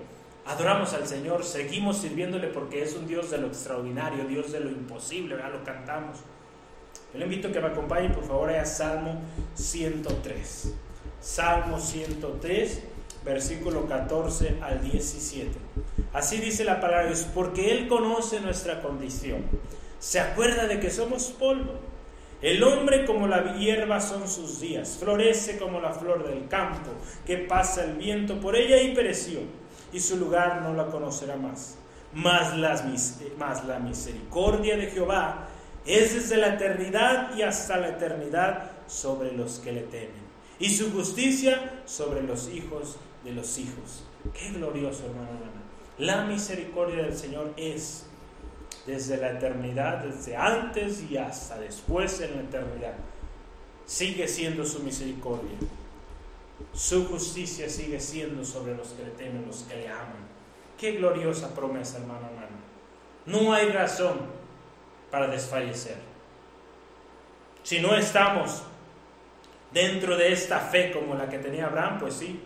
adoramos al Señor, seguimos sirviéndole porque es un Dios de lo extraordinario, Dios de lo imposible, ¿verdad? Lo cantamos. Yo le invito a que me acompañe, por favor, a Salmo 103. Salmo 103, versículo 14 al 17. Así dice la palabra de Dios, porque Él conoce nuestra condición, se acuerda de que somos polvo. El hombre como la hierba son sus días, florece como la flor del campo, que pasa el viento por ella y pereció, y su lugar no la conocerá más. Mas, las, mas la misericordia de Jehová es desde la eternidad y hasta la eternidad sobre los que le temen, y su justicia sobre los hijos de los hijos. Qué glorioso, hermano, hermana. La misericordia del Señor es desde la eternidad, desde antes y hasta después en la eternidad. Sigue siendo su misericordia. Su justicia sigue siendo sobre los que le temen, los que le aman. Qué gloriosa promesa, hermano, hermano. No hay razón para desfallecer. Si no estamos dentro de esta fe como la que tenía Abraham, pues sí,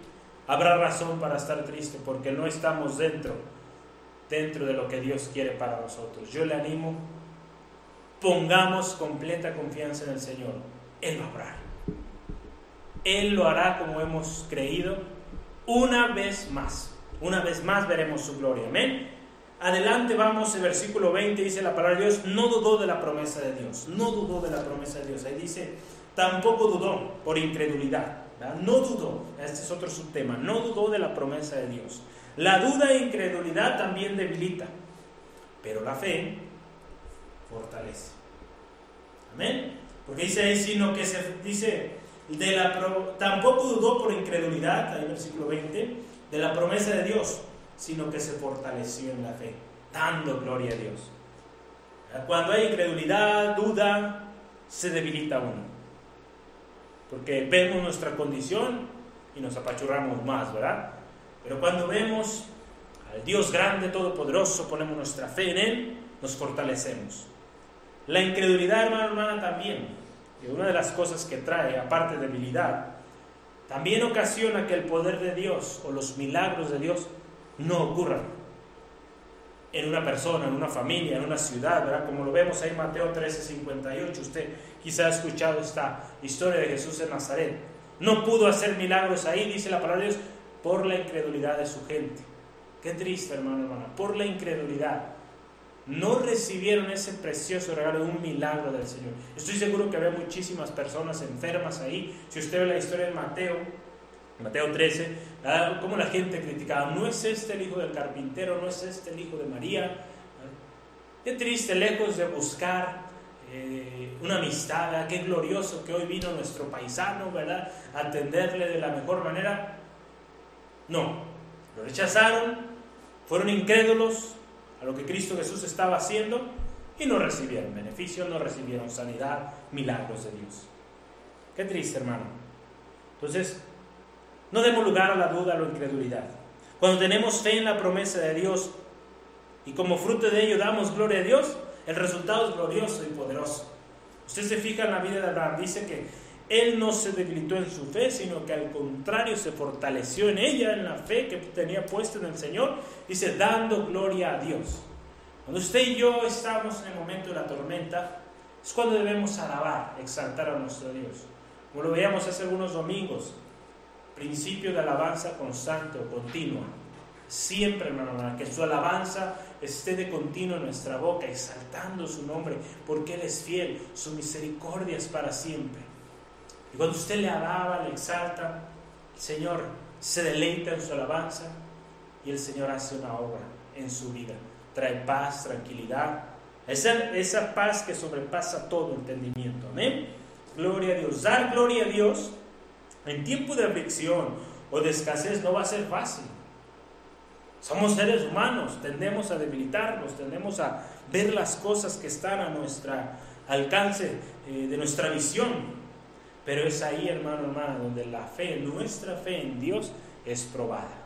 habrá razón para estar triste porque no estamos dentro dentro de lo que Dios quiere para nosotros. Yo le animo, pongamos completa confianza en el Señor. Él lo hará. Él lo hará como hemos creído una vez más. Una vez más veremos su gloria. Amén. Adelante vamos, el versículo 20 dice la palabra de Dios, no dudó de la promesa de Dios, no dudó de la promesa de Dios. Ahí dice, tampoco dudó por incredulidad, no dudó, este es otro subtema, no dudó de la promesa de Dios. La duda e incredulidad también debilita, pero la fe fortalece. Amén. Porque dice ahí, sino que se dice, tampoco dudó por incredulidad, ahí en el versículo 20, de la promesa de Dios, sino que se fortaleció en la fe, dando gloria a Dios. Cuando hay incredulidad, duda, se debilita uno. Porque vemos nuestra condición y nos apachurramos más, ¿verdad? Pero cuando vemos al Dios grande, todopoderoso, ponemos nuestra fe en Él, nos fortalecemos. La incredulidad, hermano, hermana, también, y una de las cosas que trae, aparte de debilidad, también ocasiona que el poder de Dios o los milagros de Dios no ocurran en una persona, en una familia, en una ciudad, ¿verdad? Como lo vemos ahí en Mateo 13, 58. Usted quizá ha escuchado esta historia de Jesús en Nazaret. No pudo hacer milagros ahí, dice la palabra de Dios, por la incredulidad de su gente. Qué triste, hermano, hermana, por la incredulidad. No recibieron ese precioso regalo de un milagro del Señor. Estoy seguro que había muchísimas personas enfermas ahí. Si usted ve la historia de Mateo, Mateo 13, cómo la gente criticaba, no es este el hijo del carpintero, no es este el hijo de María. Qué triste, lejos de buscar eh, una amistad, qué glorioso que hoy vino nuestro paisano, ¿verdad? atenderle de la mejor manera. No, lo rechazaron, fueron incrédulos a lo que Cristo Jesús estaba haciendo y no recibieron beneficio, no recibieron sanidad, milagros de Dios. Qué triste, hermano. Entonces, no demos lugar a la duda, a la incredulidad. Cuando tenemos fe en la promesa de Dios y como fruto de ello damos gloria a Dios, el resultado es glorioso y poderoso. Usted se fija en la vida de Abraham, dice que él no se debilitó en su fe, sino que al contrario se fortaleció en ella, en la fe que tenía puesta en el Señor, dice, dando gloria a Dios. Cuando usted y yo estamos en el momento de la tormenta, es cuando debemos alabar, exaltar a nuestro Dios. Como lo veíamos hace algunos domingos, principio de alabanza constante o continua. Siempre, hermano, que su alabanza esté de continuo en nuestra boca, exaltando su nombre, porque Él es fiel, su misericordia es para siempre. Y cuando usted le alaba, le exalta, el Señor se deleita en su alabanza y el Señor hace una obra en su vida. trae paz, tranquilidad. Esa, esa paz que sobrepasa todo entendimiento. Amén. Gloria a Dios. Dar gloria a Dios en tiempo de aflicción o de escasez no va a ser fácil. Somos seres humanos, tendemos a debilitarnos, tendemos a ver las cosas que están a nuestro alcance eh, de nuestra visión. Pero es ahí, hermano, hermana, donde la fe, nuestra fe en Dios es probada.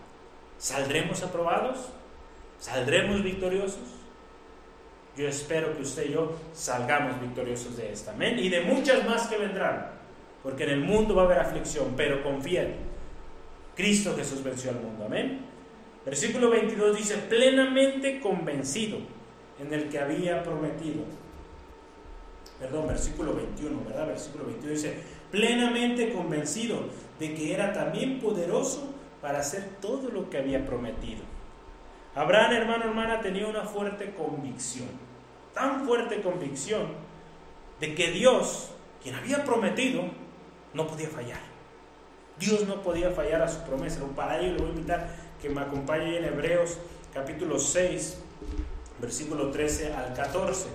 ¿Saldremos aprobados? ¿Saldremos victoriosos? Yo espero que usted y yo salgamos victoriosos de esta. Amén. Y de muchas más que vendrán. Porque en el mundo va a haber aflicción, pero confíen. Cristo Jesús venció al mundo. Amén. Versículo 22 dice, plenamente convencido en el que había prometido. Perdón, versículo 21, ¿verdad? Versículo 21 dice, plenamente convencido de que era también poderoso para hacer todo lo que había prometido. Abraham, hermano, hermana, tenía una fuerte convicción, tan fuerte convicción de que Dios, quien había prometido, no podía fallar. Dios no podía fallar a su promesa. Para ello le voy a invitar que me acompañe en Hebreos capítulo 6, versículo 13 al 14.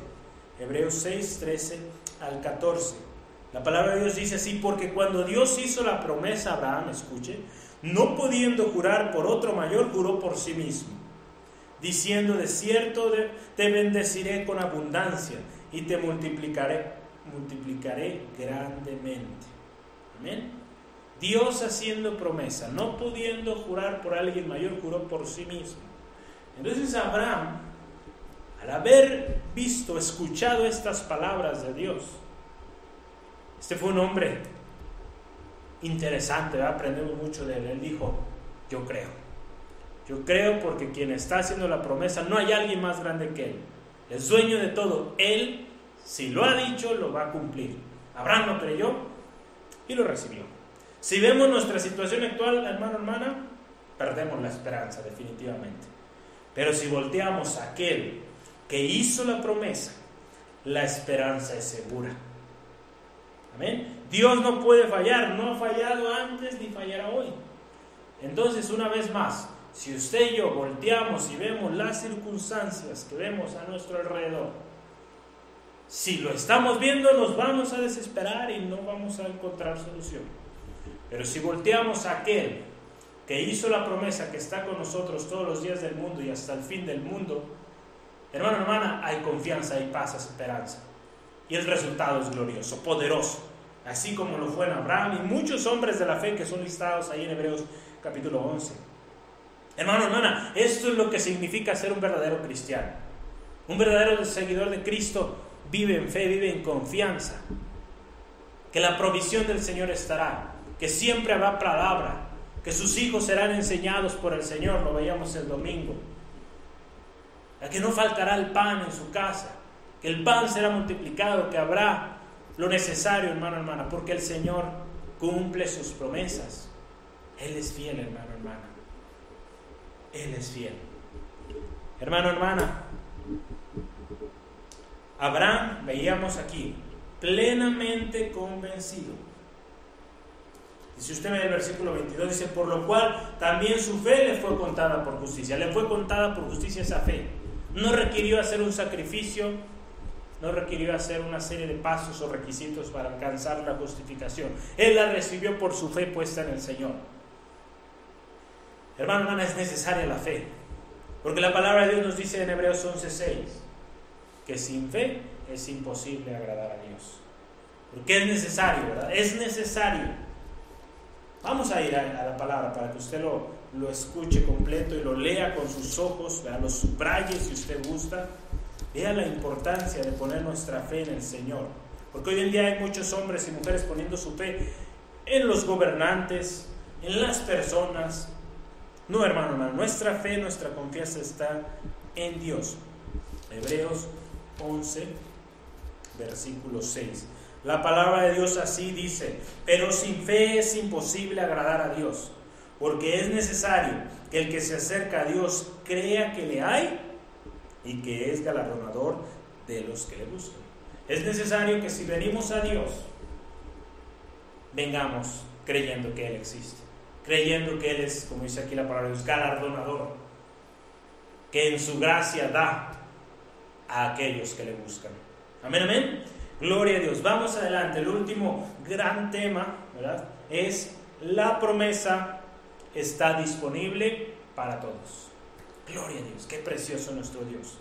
Hebreos 6, 13 al 14. La palabra de Dios dice así, porque cuando Dios hizo la promesa a Abraham, escuche, no pudiendo jurar por otro mayor, juró por sí mismo, diciendo, de cierto te bendeciré con abundancia y te multiplicaré, multiplicaré grandemente. Amén. Dios haciendo promesa, no pudiendo jurar por alguien mayor, juró por sí mismo. Entonces Abraham, al haber visto, escuchado estas palabras de Dios, este fue un hombre interesante, aprendemos mucho de él. Él dijo, yo creo. Yo creo porque quien está haciendo la promesa, no hay alguien más grande que él. Es dueño de todo. Él, si lo ha dicho, lo va a cumplir. Abraham lo creyó y lo recibió. Si vemos nuestra situación actual, hermano, hermana, perdemos la esperanza definitivamente. Pero si volteamos a aquel que hizo la promesa, la esperanza es segura. Amén. Dios no puede fallar, no ha fallado antes ni fallará hoy. Entonces, una vez más, si usted y yo volteamos y vemos las circunstancias que vemos a nuestro alrededor, si lo estamos viendo nos vamos a desesperar y no vamos a encontrar solución. Pero si volteamos a aquel que hizo la promesa que está con nosotros todos los días del mundo y hasta el fin del mundo, hermano, hermana, hay confianza, hay paz, esperanza. Y el resultado es glorioso, poderoso, así como lo fue en Abraham y muchos hombres de la fe que son listados ahí en Hebreos capítulo 11. Hermano, hermana, esto es lo que significa ser un verdadero cristiano. Un verdadero seguidor de Cristo vive en fe, vive en confianza, que la provisión del Señor estará, que siempre habrá palabra, que sus hijos serán enseñados por el Señor, lo veíamos el domingo, a que no faltará el pan en su casa, que el pan será multiplicado, que habrá lo necesario, hermano, hermana, porque el Señor cumple sus promesas. Él es fiel, hermano, hermana. Él es fiel. Hermano, hermana, Abraham, veíamos aquí, plenamente convencido si usted ve el versículo 22, dice, por lo cual también su fe le fue contada por justicia. Le fue contada por justicia esa fe. No requirió hacer un sacrificio, no requirió hacer una serie de pasos o requisitos para alcanzar la justificación. Él la recibió por su fe puesta en el Señor. Hermano, hermana, es necesaria la fe. Porque la palabra de Dios nos dice en Hebreos 11:6 que sin fe es imposible agradar a Dios. Porque es necesario, ¿verdad? Es necesario Vamos a ir a, la palabra para que usted lo, lo, escuche completo y lo lea con sus ojos, vea, lo subraye si usted gusta. Vea la importancia de poner nuestra fe en el Señor. Porque hoy en día hay muchos hombres y mujeres poniendo su fe en los gobernantes, en las personas. No, hermano, nuestra fe, nuestra confianza está en Dios. Hebreos 11, versículo 6. La palabra de Dios así dice, pero sin fe es imposible agradar a Dios, porque es necesario que el que se acerca a Dios crea que le hay y que es galardonador de los que le buscan. Es necesario que si venimos a Dios, vengamos creyendo que Él existe, creyendo que Él es, como dice aquí la palabra de Dios, galardonador. que en su gracia da a aquellos que le buscan. Amén, amén. Gloria a Dios. Vamos adelante. El último gran tema, ¿verdad? Es la promesa está disponible para todos. Gloria a Dios. Qué precioso nuestro Dios.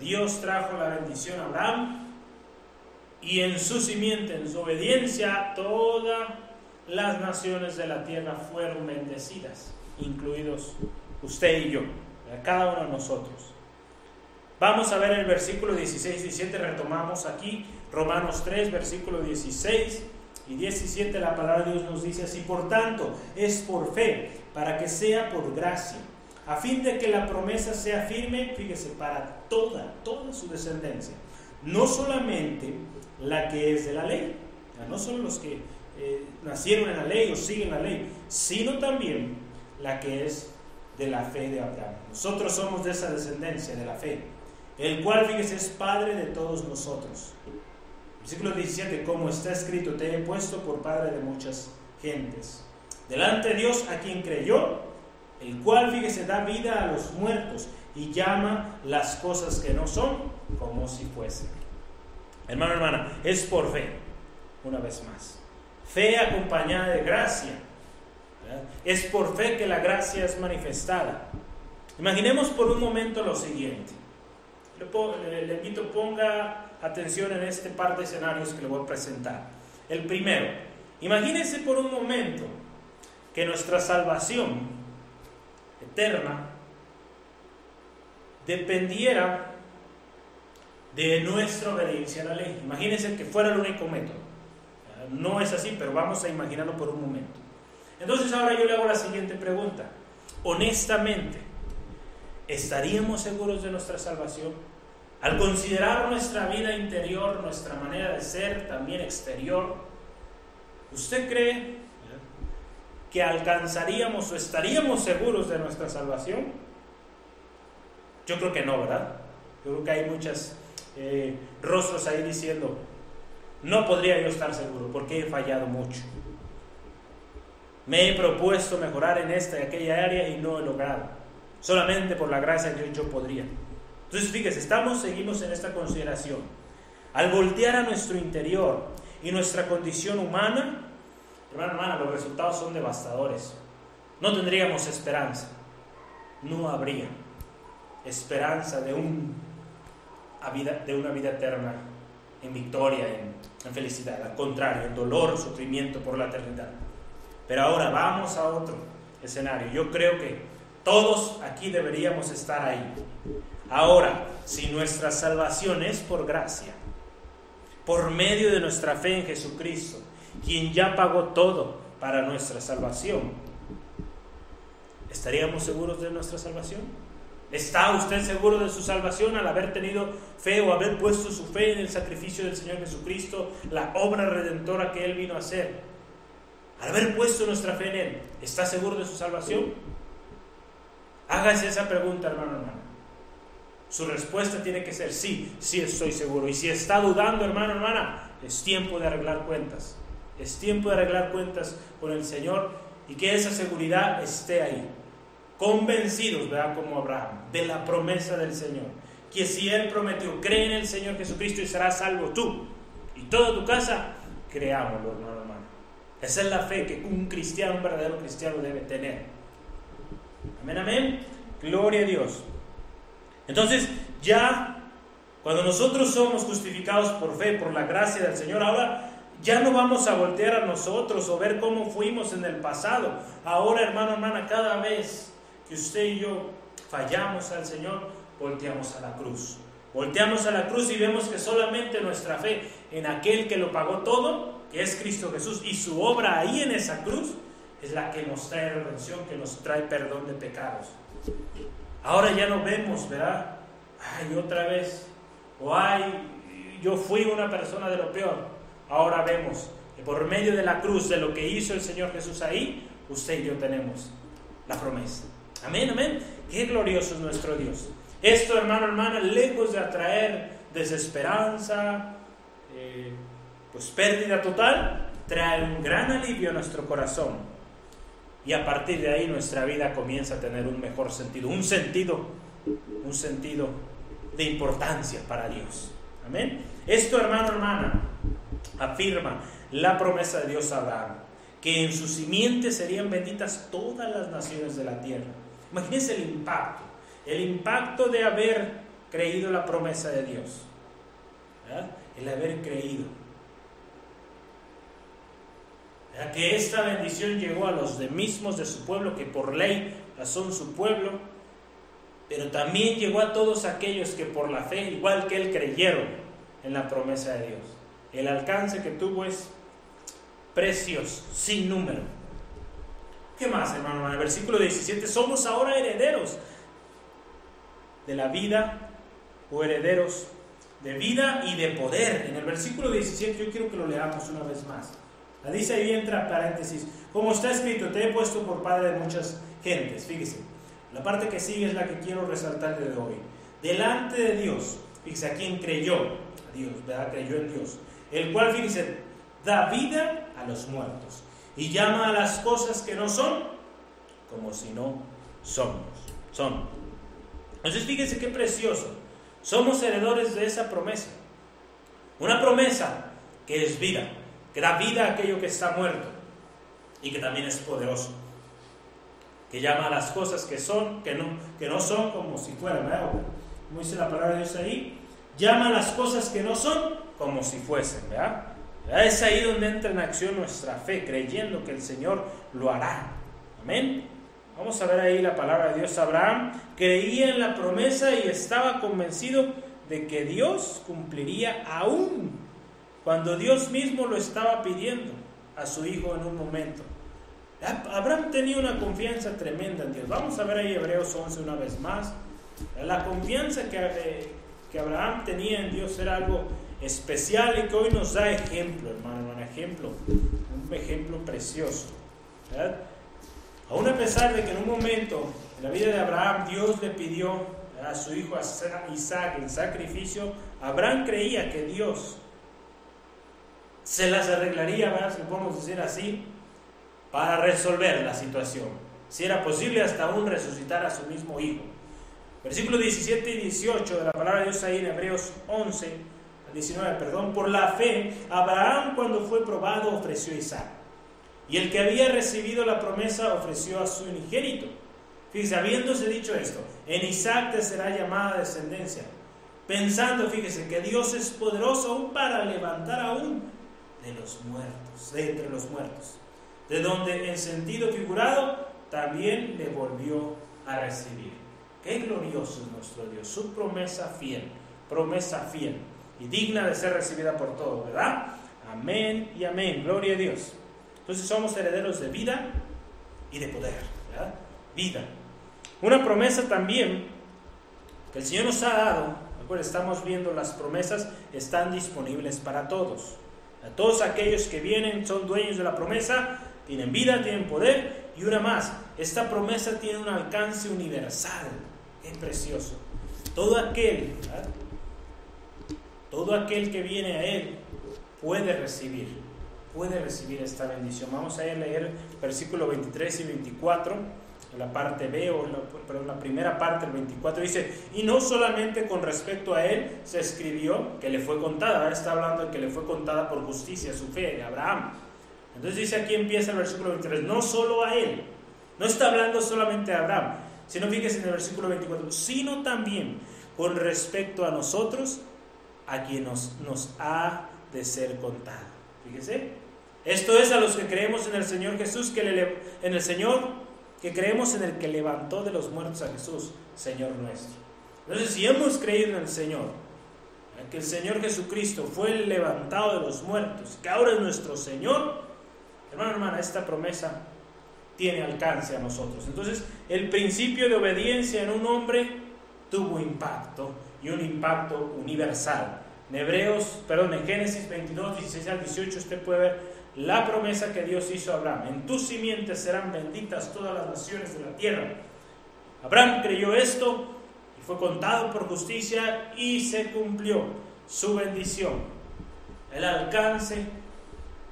Dios trajo la bendición a Abraham y en su simiente, en su obediencia, todas las naciones de la tierra fueron bendecidas, incluidos usted y yo, cada uno de nosotros. Vamos a ver el versículo 16 y 17, retomamos aquí Romanos 3, versículo 16 y 17, la palabra de Dios nos dice así, por tanto, es por fe, para que sea por gracia, a fin de que la promesa sea firme, fíjese, para toda, toda su descendencia, no solamente la que es de la ley, no solo los que eh, nacieron en la ley o siguen la ley, sino también la que es de la fe de Abraham. Nosotros somos de esa descendencia, de la fe el cual, fíjese, es Padre de todos nosotros. Versículo 17, como está escrito, te he puesto por Padre de muchas gentes. Delante de Dios a quien creyó, el cual, fíjese, da vida a los muertos y llama las cosas que no son como si fuesen. Hermano, hermana, es por fe, una vez más. Fe acompañada de gracia. Es por fe que la gracia es manifestada. Imaginemos por un momento lo siguiente. Le, invito, ponga atención en este par de escenarios que le voy a presentar. El primero, imagínense por un momento que nuestra salvación eterna dependiera de nuestra obediencia a la ley. Imagínense que fuera el único método. No es así, pero vamos a imaginarlo por un momento. Entonces ahora yo le hago la siguiente pregunta. Honestamente, ¿estaríamos seguros de nuestra salvación? Al considerar nuestra vida interior, nuestra manera de ser, también exterior, ¿usted cree que alcanzaríamos o estaríamos seguros de nuestra salvación? Yo creo que no, ¿verdad? Yo creo que hay muchos eh, rostros ahí diciendo, no podría yo estar seguro porque he fallado mucho. Me he propuesto mejorar en esta y aquella área y no he logrado. Solamente por la gracia de Dios yo podría. Entonces, fíjese, estamos, seguimos en esta consideración. Al voltear a nuestro interior y nuestra condición humana, hermano, hermana, los resultados son devastadores. No tendríamos esperanza. No habría esperanza de, un, de una vida eterna en victoria, en, en felicidad. Al contrario, en dolor, sufrimiento por la eternidad. Pero ahora vamos a otro escenario. Yo creo que todos aquí deberíamos estar ahí. Ahora, si nuestra salvación es por gracia, por medio de nuestra fe en Jesucristo, quien ya pagó todo para nuestra salvación, ¿estaríamos seguros de nuestra salvación? ¿Está usted seguro de su salvación al haber tenido fe o haber puesto su fe en el sacrificio del Señor Jesucristo, la obra redentora que Él vino a hacer? Al haber puesto nuestra fe en Él, ¿está seguro de su salvación? Hágase esa pregunta, hermano, hermano. Su respuesta tiene que ser sí, sí estoy seguro. Y si está dudando, hermano, hermana, es tiempo de arreglar cuentas. Es tiempo de arreglar cuentas con el Señor y que esa seguridad esté ahí. Convencidos, ¿verdad? Como Abraham, de la promesa del Señor. Que si Él prometió, cree en el Señor Jesucristo y serás salvo tú y toda tu casa, creámoslo, hermano, hermano. Esa es la fe que un cristiano, un verdadero cristiano debe tener. Amén, amén. Gloria a Dios. Entonces, ya cuando nosotros somos justificados por fe, por la gracia del Señor, ahora ya no vamos a voltear a nosotros o ver cómo fuimos en el pasado. Ahora, hermano, hermana, cada vez que usted y yo fallamos al Señor, volteamos a la cruz. Volteamos a la cruz y vemos que solamente nuestra fe en aquel que lo pagó todo, que es Cristo Jesús, y su obra ahí en esa cruz, es la que nos trae redención, que nos trae perdón de pecados. Ahora ya no vemos, ¿verdad? Ay, otra vez. O ay, yo fui una persona de lo peor. Ahora vemos que por medio de la cruz, de lo que hizo el Señor Jesús ahí, usted y yo tenemos la promesa. Amén, amén. Qué glorioso es nuestro Dios. Esto, hermano, hermana, lejos de atraer desesperanza, eh, pues pérdida total, trae un gran alivio a nuestro corazón y a partir de ahí nuestra vida comienza a tener un mejor sentido, un sentido un sentido de importancia para Dios. Amén. Esto, hermano, hermana, afirma la promesa de Dios a Abraham, que en su simiente serían benditas todas las naciones de la tierra. Imagínense el impacto, el impacto de haber creído la promesa de Dios, el haber creído. Que esta bendición llegó a los mismos de su pueblo que por ley son su pueblo, pero también llegó a todos aquellos que por la fe, igual que él, creyeron en la promesa de Dios. El alcance que tuvo es precioso, sin número. ¿Qué más, hermano? En el versículo 17, somos ahora herederos de la vida o herederos de vida y de poder. En el versículo 17 yo quiero que lo leamos una vez más. La dice ahí entra paréntesis, como está escrito, te he puesto por padre de muchas gentes. Fíjese, la parte que sigue es la que quiero resaltar de hoy. Delante de Dios, fíjese, a quien creyó, a Dios, ¿verdad? Creyó en Dios, el cual, fíjese, da vida a los muertos y llama a las cosas que no son como si no somos. Son. Entonces, fíjese qué precioso. Somos heredores de esa promesa. Una promesa que es vida, que da vida a aquello que está muerto y que también es poderoso. Que llama a las cosas que son, que no, que no son como si fueran, ¿verdad? Como dice la palabra de Dios ahí, llama las cosas que no son como si fuesen, ¿verdad? Es ahí donde entra en acción nuestra fe, creyendo que el Señor lo hará. Amén. Vamos a ver ahí la palabra de Dios. Abraham creía en la promesa y estaba convencido de que Dios cumpliría aún cuando Dios mismo lo estaba pidiendo a su hijo en un momento. Abraham tenía una confianza tremenda en Dios. Vamos a ver ahí Hebreos 11 una vez más. La confianza que, eh, que Abraham tenía en Dios era algo especial y que hoy nos da ejemplo, hermano, un ejemplo, un ejemplo precioso. Aún a pesar de que en un momento en la vida de Abraham Dios le pidió a su hijo Isaac en sacrificio, Abraham creía que Dios se las arreglaría, ¿verdad? si podemos decir así, para resolver la situación. Si era posible hasta aún resucitar a su mismo hijo. Versículos 17 y 18 de la palabra de Dios ahí en Hebreos 11 19, perdón, por la fe, Abraham cuando fue probado ofreció a Isaac. Y el que había recibido la promesa ofreció a su unigénito. Fíjese, habiéndose dicho esto, en Isaac te será llamada descendencia. Pensando, fíjese, que Dios es poderoso aún para levantar aún de los muertos, de entre los muertos. De donde en sentido figurado también le volvió a recibir. Qué glorioso es nuestro Dios, su promesa fiel, promesa fiel y digna de ser recibida por todos, ¿verdad? Amén y amén, gloria a Dios. Entonces somos herederos de vida y de poder, ¿verdad? Vida. Una promesa también que el Señor nos ha dado, estamos viendo las promesas están disponibles para todos. A todos aquellos que vienen son dueños de la promesa, tienen vida, tienen poder y una más, esta promesa tiene un alcance universal. Qué precioso. Todo aquel ¿verdad? Todo aquel que viene a Él puede recibir, puede recibir esta bendición. Vamos a leer versículo 23 y 24, la parte B, o la, la primera parte, el 24, dice, y no solamente con respecto a Él se escribió que le fue contada, ahora está hablando de que le fue contada por justicia su fe de Abraham. Entonces dice aquí empieza el versículo 23, no solo a Él, no está hablando solamente a Abraham, sino fíjese en el versículo 24, sino también con respecto a nosotros, a quien nos, ha de ser contado. Fíjese, esto es a los que creemos en el Señor Jesús, que le, en el Señor, que creemos en el que levantó de los muertos a Jesús, Señor nuestro. Entonces, si hemos creído en el Señor, que el Señor Jesucristo fue levantado de los muertos, que ahora es nuestro Señor, hermano, hermana, esta promesa tiene alcance a nosotros. Entonces, el principio de obediencia en un hombre tuvo impacto y un impacto universal. En Hebreos, perdón, en Génesis 22, 16 al 18 usted puede ver la promesa que Dios hizo a Abraham. En tus simientes serán benditas todas las naciones de la tierra. Abraham creyó esto y fue contado por justicia y se cumplió su bendición. El alcance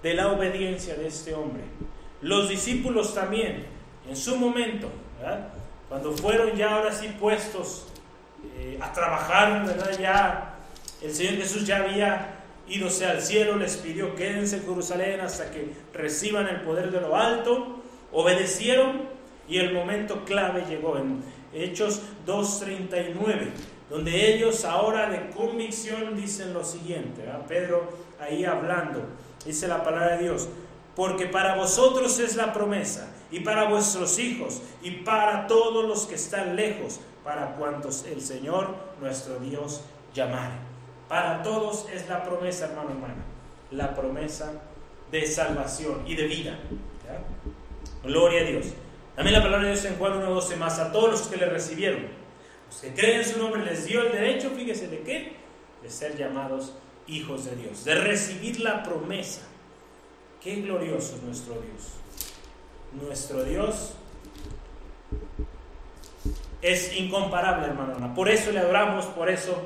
de la obediencia de este hombre. Los discípulos también, en su momento, cuando fueron ya ahora sí puestos eh, a trabajar, ¿verdad? Ya el Señor Jesús ya había ido al cielo, les pidió quédense en Jerusalén hasta que reciban el poder de lo alto, obedecieron y el momento clave llegó en Hechos 2.39, donde ellos ahora de convicción dicen lo siguiente, Pedro ahí hablando, dice la palabra de Dios, porque para vosotros es la promesa, y para vuestros hijos, y para todos los que están lejos, para cuantos el Señor nuestro Dios llamare. Para todos es la promesa, hermano, hermana, la promesa de salvación y de vida. Gloria a Dios. También la palabra de Dios en Juan 1.12 más a todos los que le recibieron, los que creen en su nombre, les dio el derecho, fíjese de qué, de ser llamados hijos de Dios, de recibir la promesa. Qué glorioso es nuestro Dios. Nuestro Dios es incomparable, hermano. Por eso le adoramos, por eso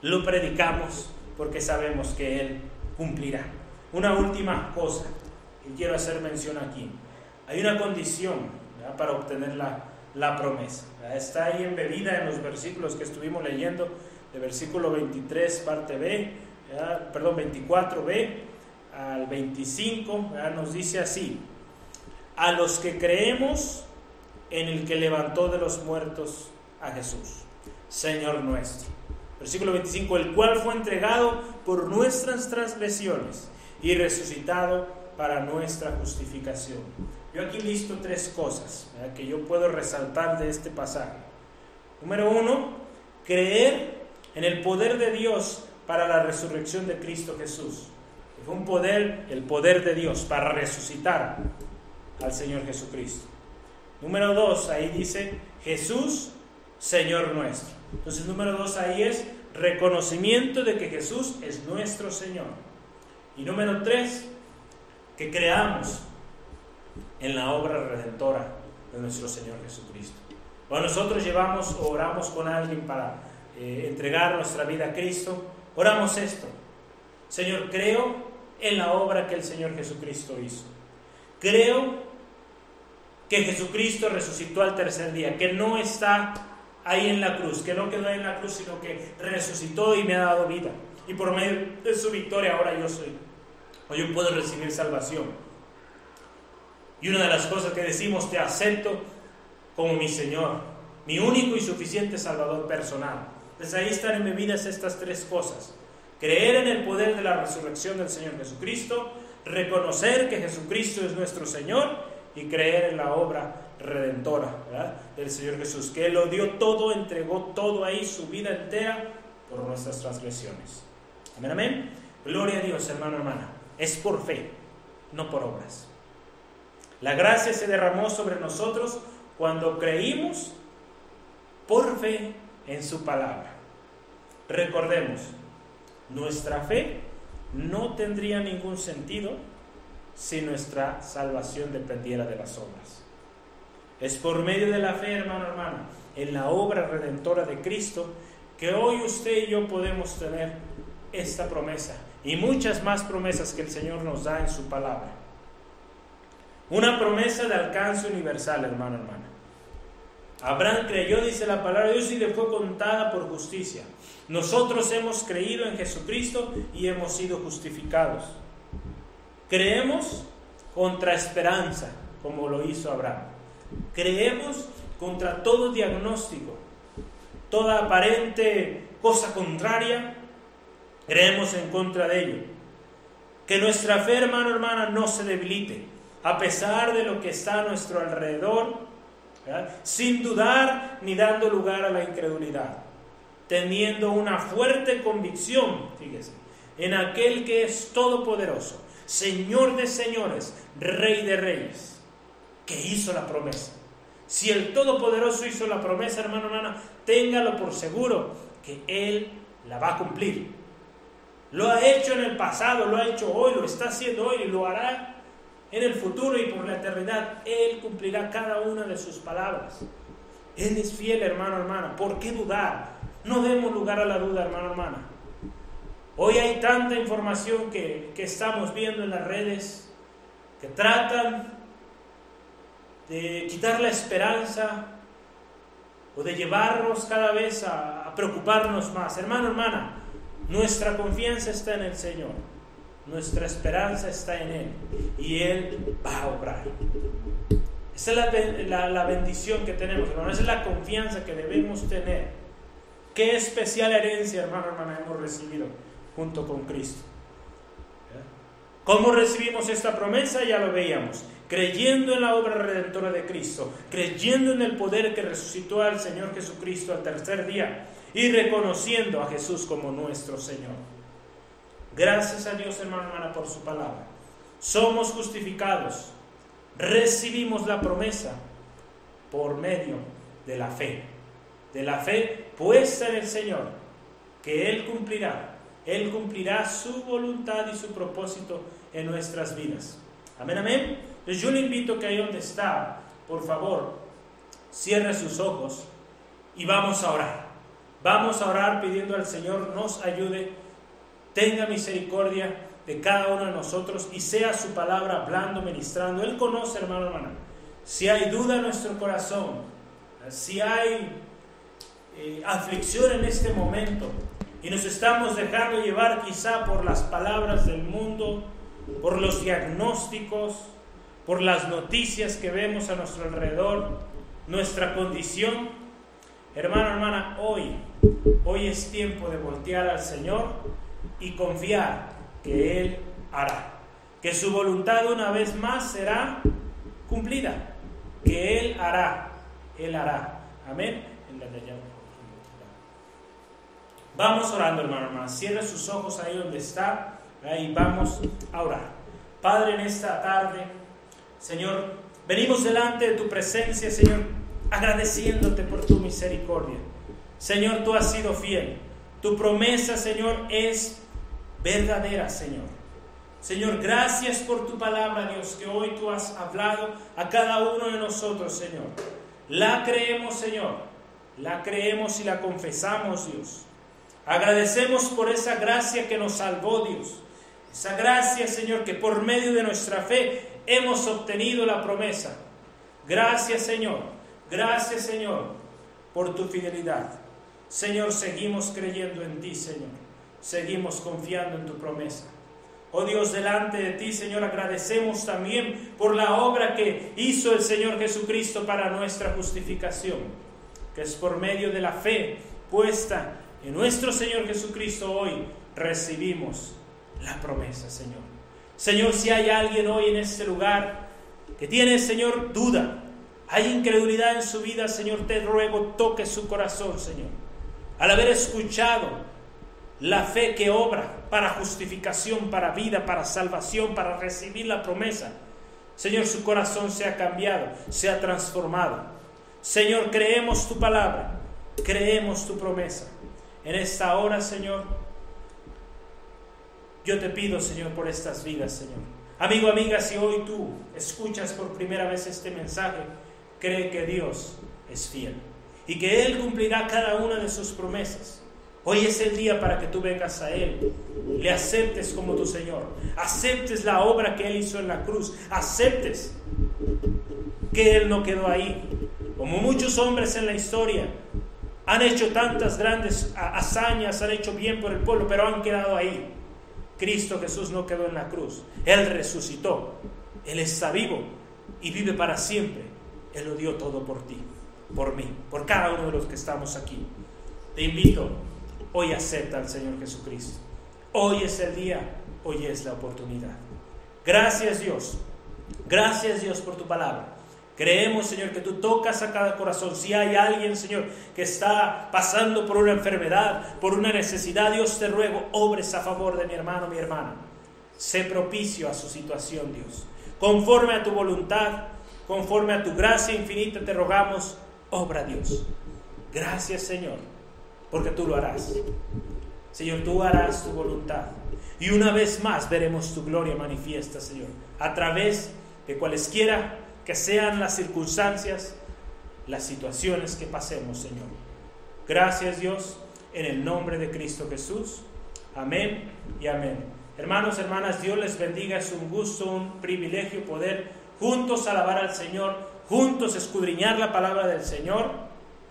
lo predicamos, porque sabemos que Él cumplirá. Una última cosa que quiero hacer mención aquí. Hay una condición para obtener la, la promesa. Está ahí embebida en los versículos que estuvimos leyendo, de versículo 23, parte B, perdón, 24b al 25, nos dice así, a los que creemos en el que levantó de los muertos a Jesús, Señor nuestro. Versículo 25, el cual fue entregado por nuestras transgresiones y resucitado para nuestra justificación. Yo aquí listo tres cosas que yo puedo resaltar de este pasaje. Número uno, creer en el poder de Dios para la resurrección de Cristo Jesús. Fue un poder, el poder de Dios para resucitar al Señor Jesucristo. Número dos, ahí dice Jesús, Señor nuestro. Entonces, número dos ahí es reconocimiento de que Jesús es nuestro Señor. Y número tres, que creamos en la obra redentora de nuestro Señor Jesucristo. Cuando nosotros llevamos o oramos con alguien para eh, entregar nuestra vida a Cristo, oramos esto. Señor, creo en la obra que el Señor Jesucristo hizo. Creo que Jesucristo resucitó al tercer día, que no está ahí en la cruz, que no quedó en la cruz, sino que resucitó y me ha dado vida. Y por medio de su victoria ahora yo soy, o yo puedo recibir salvación. Y una de las cosas que decimos, te acepto como mi Señor, mi único y suficiente Salvador personal. Pues ahí están en mi vida estas tres cosas. Creer en el poder de la resurrección del Señor Jesucristo, reconocer que Jesucristo es nuestro Señor y creer en la obra redentora del Señor Jesús, que Él lo dio todo, entregó todo ahí, su vida entera, por nuestras transgresiones. Amén, amén. Gloria a Dios, hermano, hermana. Es por fe, no por obras. La gracia se derramó sobre nosotros cuando creímos por fe en su palabra. Recordemos, nuestra fe no tendría ningún sentido si nuestra salvación dependiera de las obras. Es por medio de la fe, hermano, hermana, en la obra redentora de Cristo, que hoy usted y yo podemos tener esta promesa y muchas más promesas que el Señor nos da en su palabra. Una promesa de alcance universal, hermano, hermana. Abraham creyó, dice la palabra de Dios, y le fue contada por justicia. Nosotros hemos creído en Jesucristo y hemos sido justificados. Creemos contra esperanza, como lo hizo Abraham. Creemos contra todo diagnóstico, toda aparente cosa contraria, creemos en contra de ello. Que nuestra fe, hermano, hermana, no se debilite, a pesar de lo que está a nuestro alrededor, sin dudar ni dando lugar a la incredulidad, teniendo una fuerte convicción, fíjese, en aquel que es todopoderoso, Señor de señores, Rey de reyes, que hizo la promesa. Si el Todopoderoso hizo la promesa, hermano, hermana, téngalo por seguro que Él la va a cumplir. Lo ha hecho en el pasado, lo ha hecho hoy, lo está haciendo hoy y lo hará en el futuro y por la eternidad, Él cumplirá cada una de sus palabras. Él es fiel, hermano, hermana. ¿Por qué dudar? No demos lugar a la duda, hermano, hermana. Hoy hay tanta información que, que estamos viendo en las redes que tratan de quitar la esperanza o de llevarnos cada vez a, preocuparnos más. Hermano, hermana, nuestra confianza está en el Señor. Nuestra esperanza está en Él y Él va a obrar. Esa es la, bendición que tenemos, hermano. Esa es la confianza que debemos tener. Qué especial herencia, hermano, hermana, hemos recibido junto con Cristo. ¿Cómo recibimos esta promesa? Ya lo veíamos. Creyendo en la obra redentora de Cristo, creyendo en el poder que resucitó al Señor Jesucristo al tercer día y reconociendo a Jesús como nuestro Señor. Gracias a Dios, hermano, hermana, por su palabra. Somos justificados recibimos la promesa por medio de la fe, de la fe puesta en el Señor, que Él cumplirá, Él cumplirá su voluntad y su propósito en nuestras vidas. Amén, amén. Entonces yo le invito que ahí donde está, por favor, cierre sus ojos y vamos a orar. Vamos a orar pidiendo al Señor nos ayude, tenga misericordia de cada uno de nosotros y sea su palabra hablando, ministrando. Él conoce, hermano, hermana. Si hay duda en nuestro corazón, si hay eh, aflicción en este momento y nos estamos dejando llevar quizá por las palabras del mundo, por los diagnósticos, por las noticias que vemos a nuestro alrededor, nuestra condición, hermano, hermana, hoy, hoy es tiempo de voltear al Señor y confiar que Él hará. Que su voluntad una vez más será cumplida. Que Él hará. Él hará. Amén. Vamos orando, hermano, hermano. Cierre sus ojos ahí donde está. Ahí vamos a orar. Padre, en esta tarde, Señor, venimos delante de tu presencia, Señor, agradeciéndote por tu misericordia. Señor, tú has sido fiel. Tu promesa, Señor, es verdadera, Señor. Señor, gracias por tu palabra, Dios, que hoy tú has hablado a cada uno de nosotros, Señor. La creemos, Señor. La creemos y la confesamos, Dios. Agradecemos por esa gracia que nos salvó, Dios. Esa gracia, Señor, que por medio de nuestra fe hemos obtenido la promesa. Gracias, Señor. Gracias, Señor, por tu fidelidad. Señor, seguimos creyendo en ti, Señor seguimos confiando en tu promesa. Oh Dios, delante de ti, Señor, agradecemos también por la obra que hizo el Señor Jesucristo para nuestra justificación, que es por medio de la fe puesta en nuestro Señor Jesucristo hoy recibimos la promesa, Señor. Señor, si hay alguien hoy en este lugar que tiene, Señor, duda, hay incredulidad en su vida, Señor, te ruego, toque su corazón, Señor. Al haber escuchado la fe que obra para justificación, para vida, para salvación, para recibir la promesa. Señor, su corazón se ha cambiado, se ha transformado. Señor, creemos tu palabra, creemos tu promesa. En esta hora, Señor, yo te pido, Señor, por estas vidas, Señor. Amigo, amiga, si hoy tú escuchas por primera vez este mensaje, cree que Dios es fiel y que Él cumplirá cada una de sus promesas. Hoy es el día para que tú vengas a Él, le aceptes como tu Señor, aceptes la obra que Él hizo en la cruz, aceptes que Él no quedó ahí. Como muchos hombres en la historia han hecho tantas grandes hazañas, han hecho bien por el pueblo, pero han quedado ahí. Cristo Jesús no quedó en la cruz, Él resucitó, Él está vivo y vive para siempre. Él lo dio todo por ti, por mí, por cada uno de los que estamos aquí. Te invito Hoy acepta al Señor Jesucristo. Hoy es el día, hoy es la oportunidad. Gracias Dios. Gracias Dios por tu palabra. Creemos, Señor, que tú tocas a cada corazón. Si hay alguien, Señor, que está pasando por una enfermedad, por una necesidad, Dios te ruego, obres a favor de mi hermano, mi hermana. Sé propicio a su situación, Dios. Conforme a tu voluntad, conforme a tu gracia infinita, te rogamos, obra Dios. Gracias, Señor porque tú lo harás. Señor, tú harás tu voluntad. Y una vez más veremos tu gloria manifiesta, Señor, a través de cualesquiera que sean las circunstancias, las situaciones que pasemos, Señor. Gracias, Dios, en el nombre de Cristo Jesús. Amén y amén. Hermanos, hermanas, Dios les bendiga. Es un gusto, un privilegio poder juntos alabar al Señor, juntos escudriñar la palabra del Señor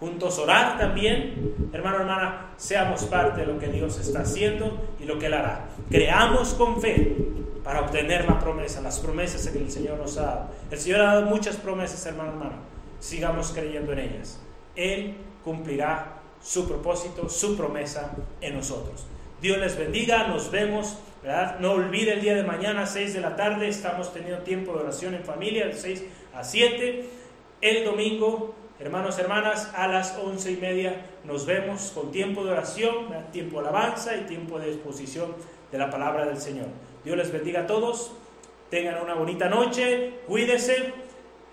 juntos orar también. Hermano, hermana, seamos parte de lo que Dios está haciendo y lo que Él hará. Creamos con fe para obtener la promesa, las promesas que el Señor nos ha dado. El Señor ha dado muchas promesas, hermano, hermano. Sigamos creyendo en ellas. Él cumplirá su propósito, su promesa en nosotros. Dios les bendiga, nos vemos, ¿verdad? No olvide el día de mañana, 6 de la tarde, estamos teniendo tiempo de oración en familia, de 6 a 7. El domingo, hermanos, hermanas, a las 11 y media nos vemos con tiempo de oración, tiempo de alabanza y tiempo de exposición de la palabra del Señor. Dios les bendiga a todos, tengan una bonita noche, cuídese.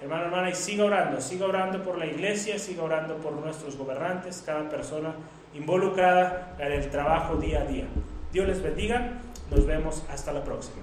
Hermano, hermana, y siga orando, siga orando por la iglesia, siga orando por nuestros gobernantes, cada persona involucrada en el trabajo día a día. Dios les bendiga, nos vemos hasta la próxima.